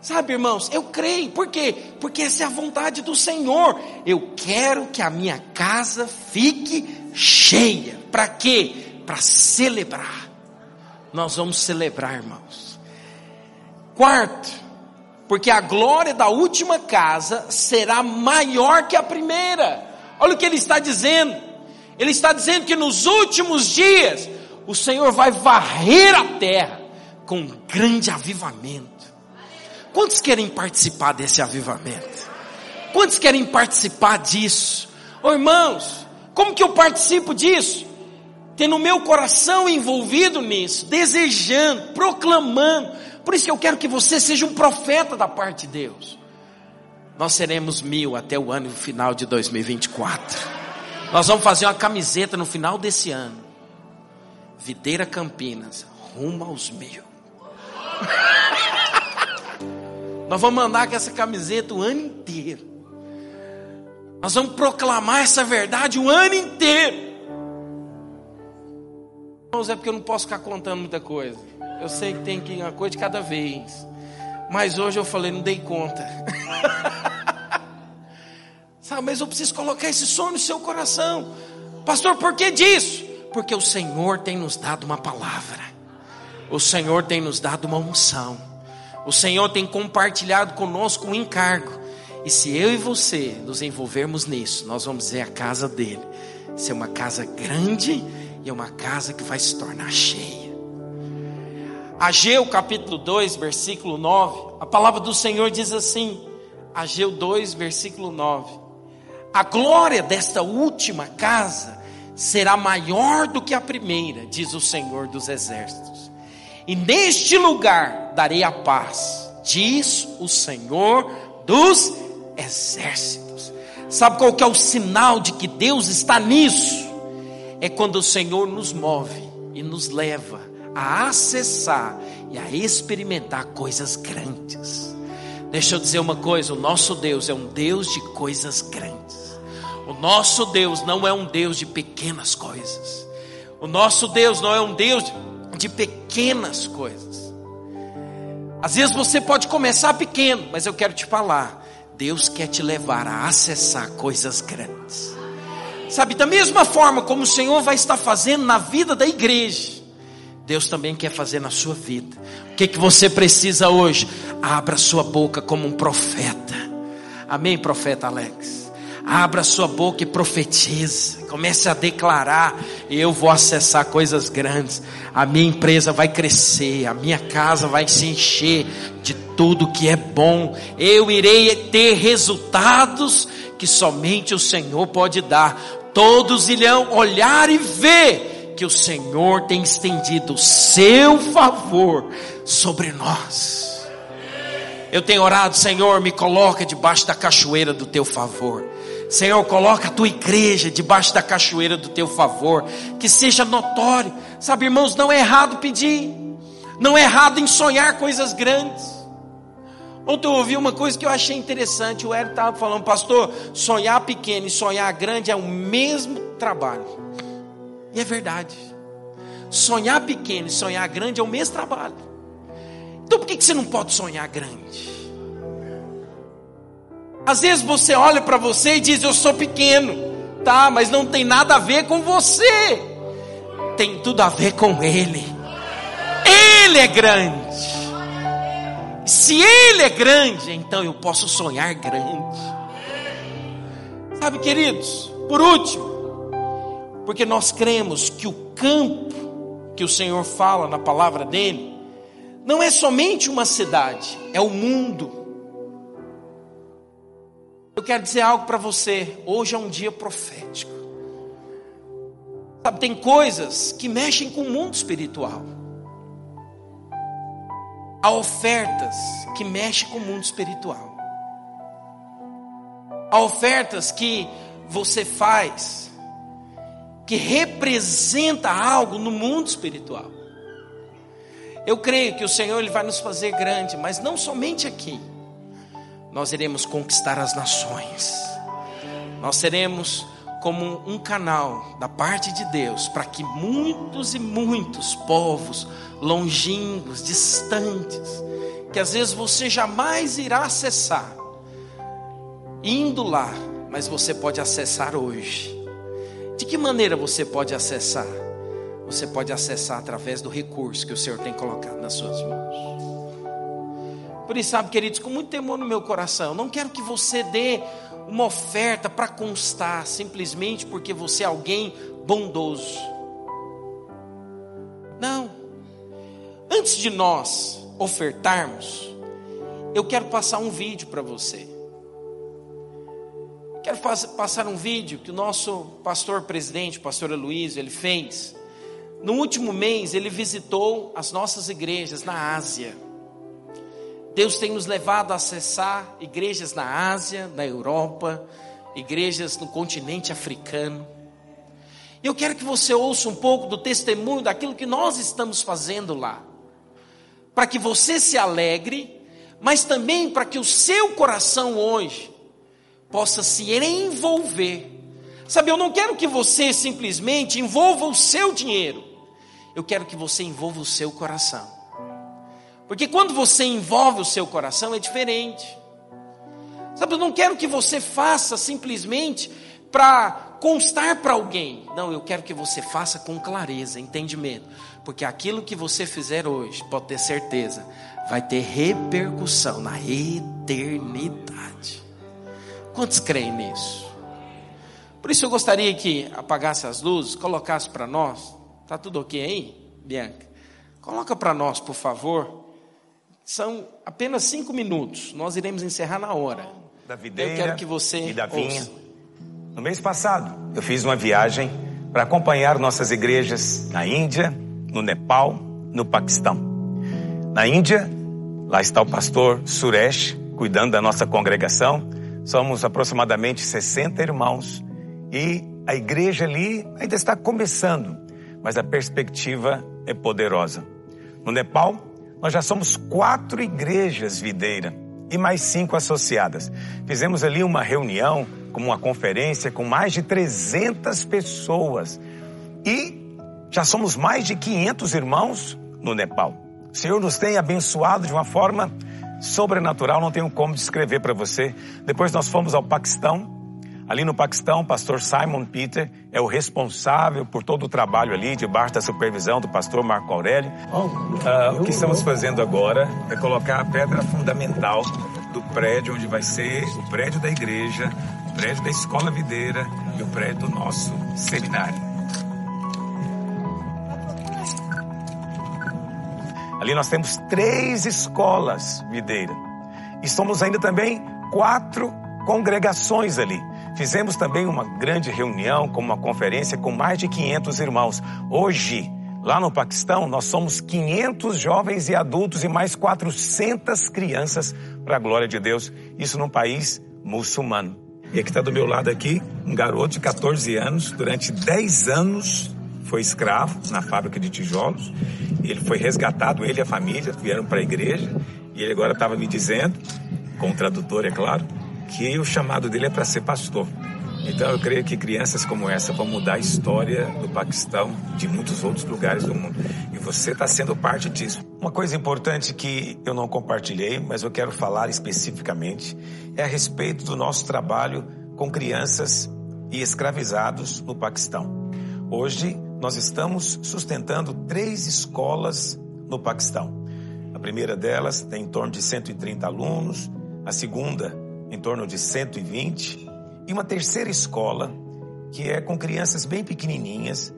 Sabe, irmãos, eu creio. Por quê? Porque essa é a vontade do Senhor. Eu quero que a minha casa fique cheia. Para quê? Para celebrar. Nós vamos celebrar, irmãos. Quarto, porque a glória da última casa será maior que a primeira. Olha o que ele está dizendo. Ele está dizendo que nos últimos dias o Senhor vai varrer a terra com um grande avivamento. Quantos querem participar desse avivamento? Quantos querem participar disso? Oh, irmãos, como que eu participo disso? Tendo o meu coração envolvido nisso, desejando, proclamando. Por isso que eu quero que você seja um profeta da parte de Deus. Nós seremos mil até o ano final de 2024. Nós vamos fazer uma camiseta no final desse ano. Videira Campinas, rumo aos mil. Nós vamos mandar com essa camiseta o ano inteiro. Nós vamos proclamar essa verdade o ano inteiro. Irmãos, é porque eu não posso ficar contando muita coisa. Eu sei que tem que ir uma coisa de cada vez. Mas hoje eu falei, não dei conta. Sabe, mas eu preciso colocar esse sonho no seu coração. Pastor, por que disso? Porque o Senhor tem nos dado uma palavra. O Senhor tem nos dado uma unção. O Senhor tem compartilhado conosco um encargo. E se eu e você nos envolvermos nisso, nós vamos ver a casa dele ser uma casa grande e uma casa que vai se tornar cheia. Ageu capítulo 2, versículo 9, a palavra do Senhor diz assim: Ageu 2, versículo 9: A glória desta última casa será maior do que a primeira, diz o Senhor dos exércitos. E neste lugar darei a paz, diz o Senhor dos exércitos. Sabe qual que é o sinal de que Deus está nisso? É quando o Senhor nos move e nos leva a acessar e a experimentar coisas grandes. Deixa eu dizer uma coisa: o nosso Deus é um Deus de coisas grandes. O nosso Deus não é um Deus de pequenas coisas. O nosso Deus não é um Deus de pequenas coisas. Às vezes você pode começar pequeno, mas eu quero te falar: Deus quer te levar a acessar coisas grandes. Sabe, da mesma forma como o Senhor vai estar fazendo na vida da igreja, Deus também quer fazer na sua vida. O que, que você precisa hoje? Abra sua boca como um profeta. Amém, profeta Alex? Abra sua boca e profetiza. Comece a declarar: eu vou acessar coisas grandes. A minha empresa vai crescer, a minha casa vai se encher de tudo que é bom. Eu irei ter resultados que somente o Senhor pode dar. Todos irão olhar e ver que o Senhor tem estendido o seu favor sobre nós. Eu tenho orado, Senhor, me coloca debaixo da cachoeira do teu favor. Senhor, coloca a tua igreja debaixo da cachoeira do teu favor, que seja notório. Sabe, irmãos, não é errado pedir, não é errado em sonhar coisas grandes. Ontem eu ouvi uma coisa que eu achei interessante. O Hélio estava falando, pastor, sonhar pequeno e sonhar grande é o mesmo trabalho. E é verdade. Sonhar pequeno e sonhar grande é o mesmo trabalho. Então por que você não pode sonhar grande? Às vezes você olha para você e diz: Eu sou pequeno, tá, mas não tem nada a ver com você, tem tudo a ver com Ele. Ele é grande. Se Ele é grande, então eu posso sonhar grande. Sabe, queridos, por último, porque nós cremos que o campo que o Senhor fala na palavra dele, não é somente uma cidade, é o mundo. Eu quero dizer algo para você. Hoje é um dia profético. Sabe, tem coisas que mexem com o mundo espiritual. Há ofertas que mexem com o mundo espiritual. Há ofertas que você faz que representa algo no mundo espiritual. Eu creio que o Senhor ele vai nos fazer grande, mas não somente aqui nós iremos conquistar as nações. Nós seremos como um canal da parte de Deus para que muitos e muitos povos longínquos, distantes, que às vezes você jamais irá acessar, indo lá, mas você pode acessar hoje. De que maneira você pode acessar? Você pode acessar através do recurso que o Senhor tem colocado nas suas mãos. Por isso, sabe, queridos, com muito temor no meu coração, não quero que você dê uma oferta para constar, simplesmente porque você é alguém bondoso. Não. Antes de nós ofertarmos, eu quero passar um vídeo para você. Quero passar um vídeo que o nosso pastor presidente, pastor Luiz, ele fez. No último mês, ele visitou as nossas igrejas na Ásia. Deus tem nos levado a acessar igrejas na Ásia, na Europa, igrejas no continente africano. Eu quero que você ouça um pouco do testemunho daquilo que nós estamos fazendo lá, para que você se alegre, mas também para que o seu coração hoje possa se envolver. Sabe, eu não quero que você simplesmente envolva o seu dinheiro, eu quero que você envolva o seu coração. Porque quando você envolve o seu coração é diferente. Sabe, eu não quero que você faça simplesmente para constar para alguém. Não, eu quero que você faça com clareza, entendimento. Porque aquilo que você fizer hoje, pode ter certeza, vai ter repercussão na eternidade. Quantos creem nisso? Por isso eu gostaria que apagasse as luzes, colocasse para nós. Tá tudo ok aí, Bianca? Coloca para nós, por favor. São apenas cinco minutos. Nós iremos encerrar na hora. Da videira eu quero que você e da vinha. ouça. No mês passado, eu fiz uma viagem para acompanhar nossas igrejas na Índia, no Nepal, no Paquistão. Na Índia, lá está o pastor Suresh cuidando da nossa congregação. Somos aproximadamente 60 irmãos e a igreja ali ainda está começando, mas a perspectiva é poderosa. No Nepal, nós já somos quatro igrejas videira e mais cinco associadas. Fizemos ali uma reunião, como uma conferência, com mais de 300 pessoas. E já somos mais de 500 irmãos no Nepal. O Senhor nos tem abençoado de uma forma sobrenatural, não tenho como descrever para você. Depois nós fomos ao Paquistão. Ali no Paquistão, o pastor Simon Peter é o responsável por todo o trabalho ali, debaixo da supervisão do pastor Marco Aurélio. Ah, o que estamos fazendo agora é colocar a pedra fundamental do prédio onde vai ser o prédio da igreja, o prédio da escola videira e o prédio do nosso seminário. Ali nós temos três escolas videira. E somos ainda também quatro congregações ali. Fizemos também uma grande reunião, com uma conferência com mais de 500 irmãos. Hoje, lá no Paquistão, nós somos 500 jovens e adultos e mais 400 crianças para a glória de Deus. Isso num país muçulmano. E aqui está do meu lado aqui, um garoto de 14 anos, durante 10 anos foi escravo na fábrica de tijolos. Ele foi resgatado, ele e a família vieram para a igreja. E ele agora estava me dizendo, com o tradutor, é claro, que o chamado dele é para ser pastor. Então eu creio que crianças como essa vão mudar a história do Paquistão, de muitos outros lugares do mundo. E você está sendo parte disso. Uma coisa importante que eu não compartilhei, mas eu quero falar especificamente, é a respeito do nosso trabalho com crianças e escravizados no Paquistão. Hoje nós estamos sustentando três escolas no Paquistão. A primeira delas tem em torno de 130 alunos, a segunda em torno de 120 e uma terceira escola que é com crianças bem pequenininhas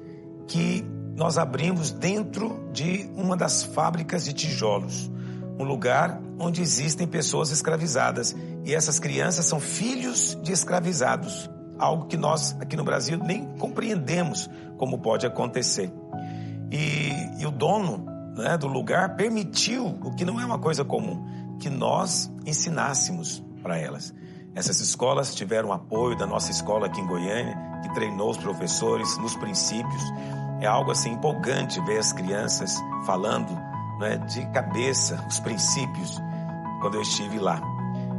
que nós abrimos dentro de uma das fábricas de tijolos, um lugar onde existem pessoas escravizadas e essas crianças são filhos de escravizados algo que nós aqui no Brasil nem compreendemos como pode acontecer. E, e o dono né, do lugar permitiu, o que não é uma coisa comum, que nós ensinássemos para elas. Essas escolas tiveram apoio da nossa escola aqui em Goiânia, que treinou os professores nos princípios. É algo assim empolgante ver as crianças falando né, de cabeça os princípios quando eu estive lá.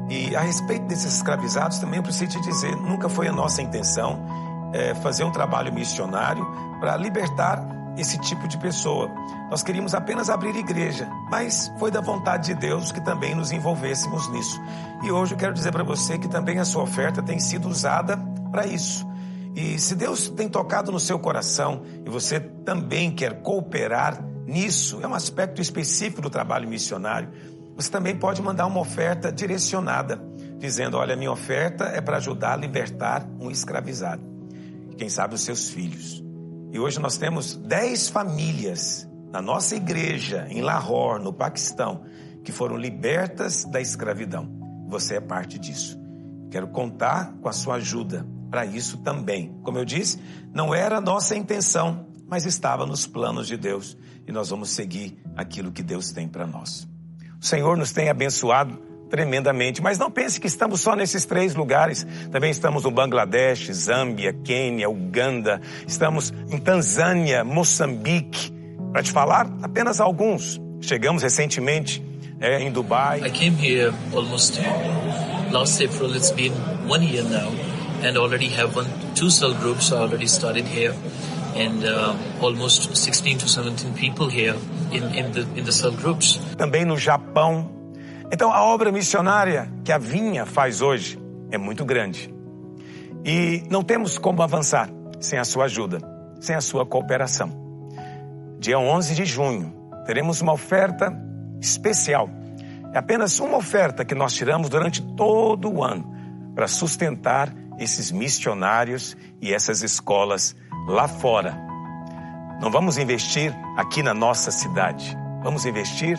E a respeito desses escravizados, também eu preciso te dizer, nunca foi a nossa intenção é, fazer um trabalho missionário para libertar esse tipo de pessoa. Nós queríamos apenas abrir igreja, mas foi da vontade de Deus que também nos envolvêssemos nisso. E hoje eu quero dizer para você que também a sua oferta tem sido usada para isso. E se Deus tem tocado no seu coração e você também quer cooperar nisso, é um aspecto específico do trabalho missionário você também pode mandar uma oferta direcionada, dizendo: Olha, minha oferta é para ajudar a libertar um escravizado. Quem sabe os seus filhos. E hoje nós temos 10 famílias na nossa igreja, em Lahore, no Paquistão, que foram libertas da escravidão. Você é parte disso. Quero contar com a sua ajuda para isso também. Como eu disse, não era nossa intenção, mas estava nos planos de Deus e nós vamos seguir aquilo que Deus tem para nós. O Senhor nos tem abençoado tremendamente. Mas não pense que estamos só nesses três lugares. Também estamos no Bangladesh, Zâmbia, Quênia, Uganda. Estamos em Tanzânia, Moçambique. Para te falar apenas alguns. Chegamos recentemente é, em Dubai. I came here almost last April. It's been one year now, and already have one two cell groups already started here, and uh, almost 16 to 17 people here in, in the in the cell groups. Também no Japão, Então, a obra missionária que a Vinha faz hoje é muito grande. E não temos como avançar sem a sua ajuda, sem a sua cooperação. Dia 11 de junho, teremos uma oferta especial. É apenas uma oferta que nós tiramos durante todo o ano para sustentar esses missionários e essas escolas lá fora. Não vamos investir aqui na nossa cidade, vamos investir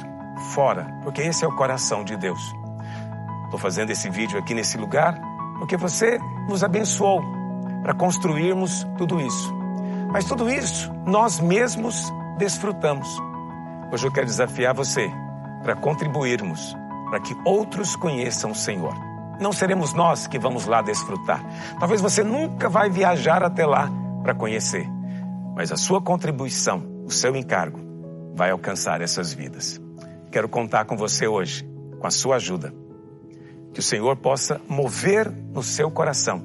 fora, porque esse é o coração de Deus. Estou fazendo esse vídeo aqui nesse lugar porque você nos abençoou para construirmos tudo isso. Mas tudo isso nós mesmos desfrutamos. Hoje eu quero desafiar você para contribuirmos para que outros conheçam o Senhor. Não seremos nós que vamos lá desfrutar. Talvez você nunca vai viajar até lá para conhecer, mas a sua contribuição, o seu encargo, vai alcançar essas vidas. Quero contar com você hoje, com a sua ajuda. Que o Senhor possa mover no seu coração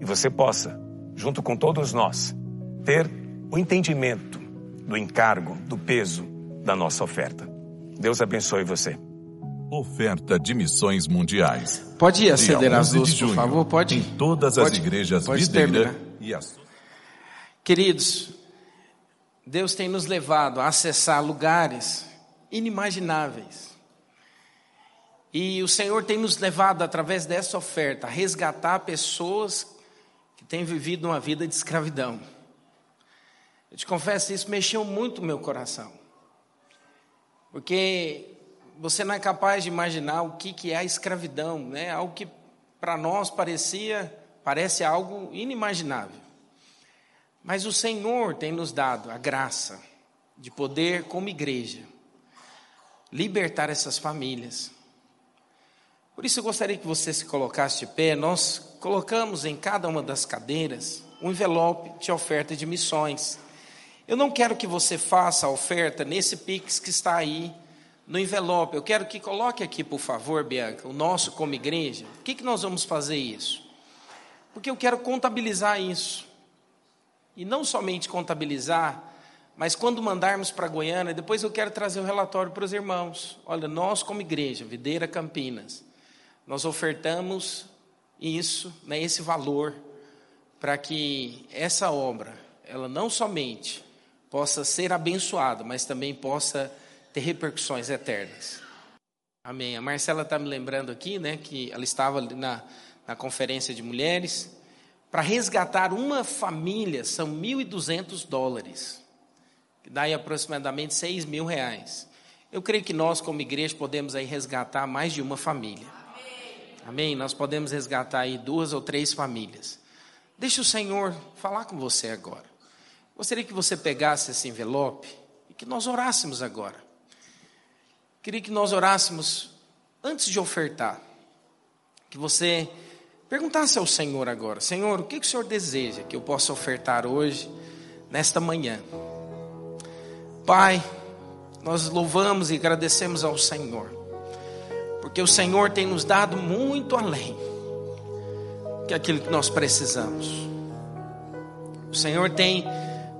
e você possa, junto com todos nós, ter o entendimento do encargo, do peso da nossa oferta. Deus abençoe você. Oferta de missões mundiais. Pode acender as luzes, por favor? Pode. Em todas pode, as igrejas pode Videira e as Queridos, Deus tem nos levado a acessar lugares inimagináveis. E o Senhor tem nos levado, através dessa oferta, a resgatar pessoas que têm vivido uma vida de escravidão. Eu te confesso, isso mexeu muito o meu coração. Porque você não é capaz de imaginar o que, que é a escravidão, né? Algo que para nós parecia, parece algo inimaginável. Mas o Senhor tem nos dado a graça de poder, como igreja, libertar essas famílias. Por isso eu gostaria que você se colocasse de pé. Nós colocamos em cada uma das cadeiras um envelope de oferta de missões. Eu não quero que você faça a oferta nesse Pix que está aí no envelope. Eu quero que coloque aqui, por favor, Bianca, o nosso como igreja. Por que, que nós vamos fazer isso? Porque eu quero contabilizar isso. E não somente contabilizar, mas quando mandarmos para Goiânia, depois eu quero trazer o relatório para os irmãos. Olha, nós como igreja, Videira Campinas, nós ofertamos isso, né, esse valor, para que essa obra, ela não somente possa ser abençoada, mas também possa ter repercussões eternas. Amém. A Marcela está me lembrando aqui, né, que ela estava na, na conferência de mulheres. Para resgatar uma família são 1.200 dólares, que dá aí aproximadamente 6 mil reais. Eu creio que nós, como igreja, podemos aí resgatar mais de uma família. Amém? Nós podemos resgatar aí duas ou três famílias. Deixa o Senhor falar com você agora. Gostaria que você pegasse esse envelope e que nós orássemos agora. Queria que nós orássemos antes de ofertar. Que você perguntasse ao Senhor agora: Senhor, o que, que o Senhor deseja que eu possa ofertar hoje, nesta manhã? Pai, nós louvamos e agradecemos ao Senhor, porque o Senhor tem nos dado muito além que aquilo que nós precisamos. O Senhor tem,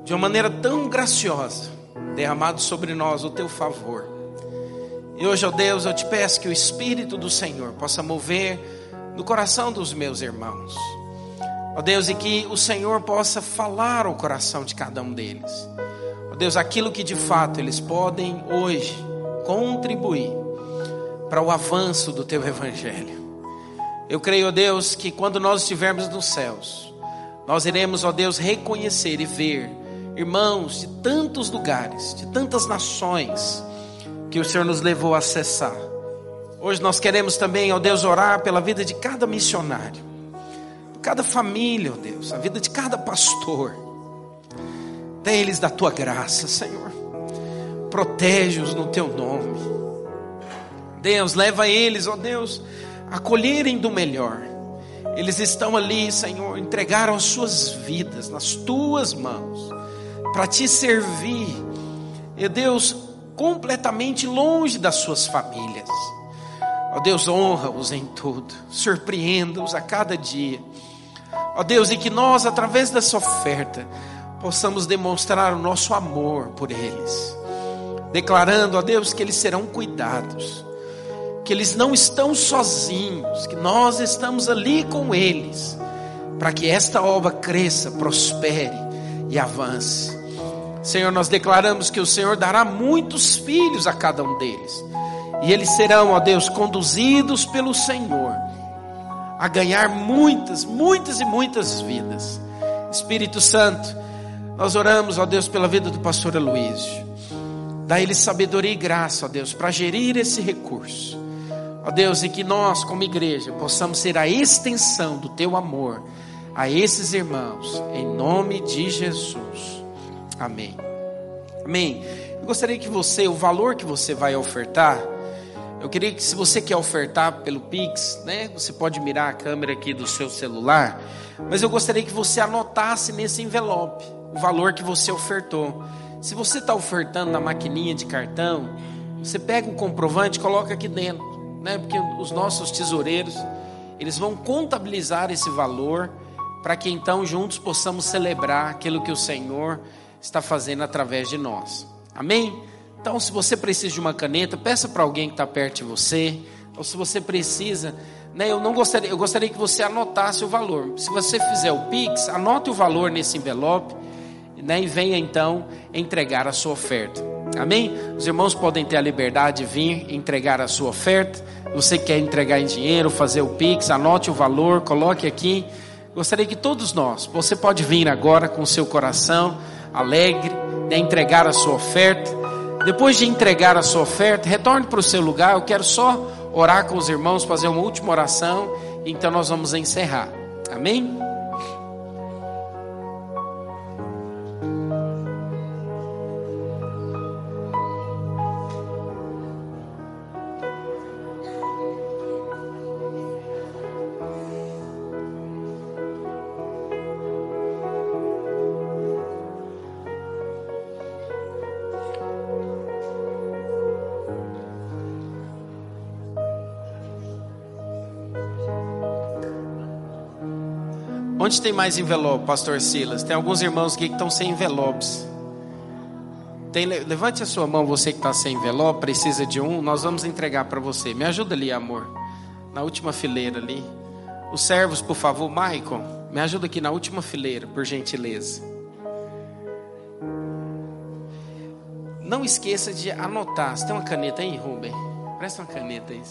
de uma maneira tão graciosa, derramado sobre nós o teu favor. E hoje, ó Deus, eu te peço que o Espírito do Senhor possa mover no coração dos meus irmãos. Ó Deus, e que o Senhor possa falar ao coração de cada um deles. Deus, aquilo que de fato eles podem hoje contribuir para o avanço do teu evangelho. Eu creio, ó Deus, que quando nós estivermos nos céus, nós iremos, ó Deus, reconhecer e ver irmãos de tantos lugares, de tantas nações, que o Senhor nos levou a acessar. Hoje nós queremos também, ó Deus, orar pela vida de cada missionário, cada família, ó Deus, a vida de cada pastor. Dê eles da tua graça, Senhor. Protege-os no teu nome. Deus, leva eles, ó Deus, a colherem do melhor. Eles estão ali, Senhor, entregaram as suas vidas nas tuas mãos para te servir. E Deus, completamente longe das suas famílias. Ó Deus, honra-os em tudo, surpreenda-os a cada dia. Ó Deus, e que nós, através dessa oferta, possamos demonstrar o nosso amor por eles, declarando, ó Deus, que eles serão cuidados, que eles não estão sozinhos, que nós estamos ali com eles, para que esta obra cresça, prospere e avance. Senhor, nós declaramos que o Senhor dará muitos filhos a cada um deles, e eles serão, ó Deus, conduzidos pelo Senhor a ganhar muitas, muitas e muitas vidas. Espírito Santo, nós oramos, ó Deus, pela vida do pastor Aloysio. Dá ele sabedoria e graça, ó Deus, para gerir esse recurso. Ó Deus, e que nós, como igreja, possamos ser a extensão do teu amor a esses irmãos, em nome de Jesus. Amém. Amém. Eu gostaria que você, o valor que você vai ofertar, eu queria que se você quer ofertar pelo Pix, né, você pode mirar a câmera aqui do seu celular, mas eu gostaria que você anotasse nesse envelope o valor que você ofertou. Se você está ofertando na maquininha de cartão, você pega o comprovante coloca aqui dentro, né? Porque os nossos tesoureiros, eles vão contabilizar esse valor para que então juntos possamos celebrar aquilo que o Senhor está fazendo através de nós. Amém? Então, se você precisa de uma caneta, peça para alguém que está perto de você. Ou se você precisa, né, eu não gostaria, eu gostaria que você anotasse o valor. Se você fizer o Pix, anote o valor nesse envelope né, e venha então entregar a sua oferta. Amém? Os irmãos podem ter a liberdade de vir entregar a sua oferta. Você quer entregar em dinheiro, fazer o Pix, anote o valor, coloque aqui. Gostaria que todos nós, você pode vir agora com seu coração alegre, né, entregar a sua oferta. Depois de entregar a sua oferta, retorne para o seu lugar. Eu quero só orar com os irmãos, fazer uma última oração. Então nós vamos encerrar. Amém? Onde tem mais envelope, pastor Silas? Tem alguns irmãos aqui que estão sem envelopes. Tem, levante a sua mão, você que está sem envelope, precisa de um, nós vamos entregar para você. Me ajuda ali, amor. Na última fileira ali. Os servos, por favor, Michael, me ajuda aqui na última fileira, por gentileza. Não esqueça de anotar. Você tem uma caneta aí, Rubem? Presta uma caneta aí.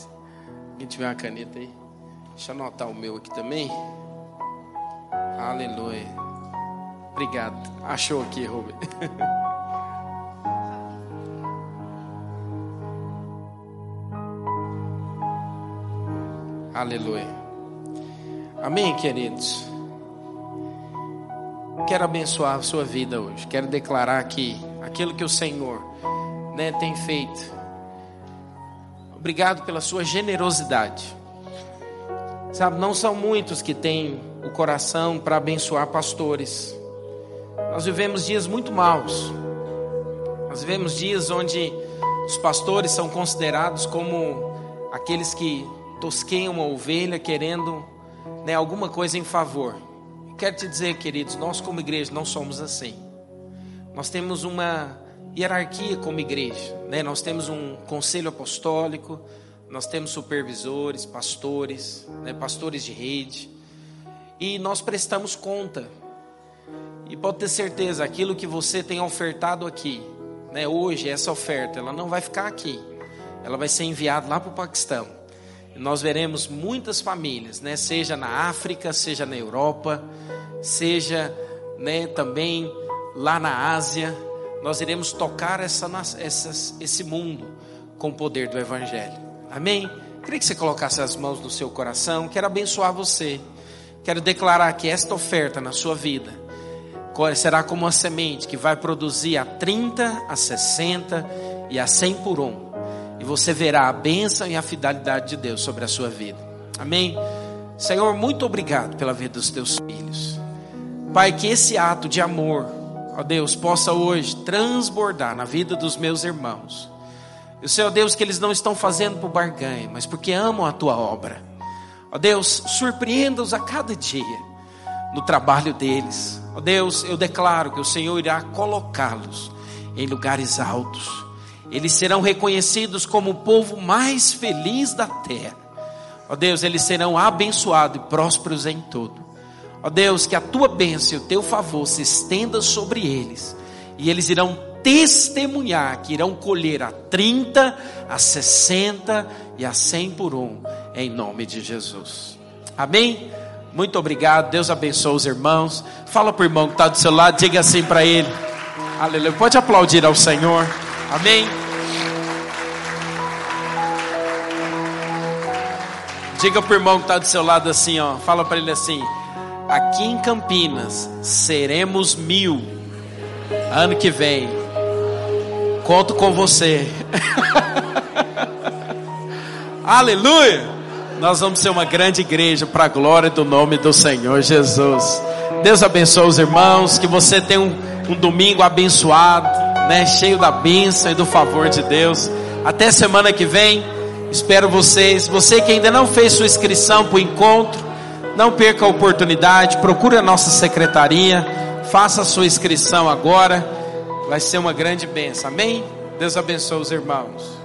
Quem tiver uma caneta aí. Deixa eu anotar o meu aqui também. Aleluia. Obrigado. Achou aqui, Rubem. Aleluia. Amém, queridos. Quero abençoar a sua vida hoje. Quero declarar que aquilo que o Senhor né, tem feito. Obrigado pela sua generosidade. Sabe, não são muitos que têm o coração para abençoar pastores. Nós vivemos dias muito maus. Nós vivemos dias onde os pastores são considerados como aqueles que tosqueiam a ovelha querendo né, alguma coisa em favor. Quero te dizer, queridos, nós como igreja não somos assim. Nós temos uma hierarquia como igreja, né? Nós temos um conselho apostólico, nós temos supervisores, pastores, né, pastores de rede, e nós prestamos conta. E pode ter certeza, aquilo que você tem ofertado aqui, né, hoje, essa oferta, ela não vai ficar aqui, ela vai ser enviada lá para o Paquistão. E nós veremos muitas famílias, né, seja na África, seja na Europa, seja né, também lá na Ásia, nós iremos tocar essa, essa, esse mundo com o poder do Evangelho. Amém? Queria que você colocasse as mãos no seu coração. Quero abençoar você. Quero declarar que esta oferta na sua vida será como uma semente que vai produzir a 30, a 60 e a 100 por um. E você verá a bênção e a fidelidade de Deus sobre a sua vida. Amém? Senhor, muito obrigado pela vida dos teus filhos. Pai, que esse ato de amor, ó Deus, possa hoje transbordar na vida dos meus irmãos eu sei, ó Deus, que eles não estão fazendo por barganha, mas porque amam a tua obra. Ó Deus, surpreenda-os a cada dia no trabalho deles. Ó Deus, eu declaro que o Senhor irá colocá-los em lugares altos, eles serão reconhecidos como o povo mais feliz da terra. Ó Deus, eles serão abençoados e prósperos em tudo. Ó Deus, que a tua bênção e o teu favor se estenda sobre eles, e eles irão testemunhar que irão colher a 30, a 60 e a 100 por um, em nome de Jesus. Amém? Muito obrigado, Deus abençoe os irmãos. Fala para o irmão que está do seu lado, diga assim para ele. Aleluia. Pode aplaudir ao Senhor. Amém. Diga para o irmão que está do seu lado assim, ó. Fala para ele assim: aqui em Campinas seremos mil ano que vem. Conto com você. Aleluia! Nós vamos ser uma grande igreja para a glória do nome do Senhor Jesus. Deus abençoe os irmãos, que você tenha um, um domingo abençoado, né, cheio da bênção e do favor de Deus. Até semana que vem. Espero vocês. Você que ainda não fez sua inscrição para o encontro, não perca a oportunidade. Procure a nossa secretaria. Faça a sua inscrição agora. Vai ser uma grande bênção. Amém? Deus abençoe os irmãos.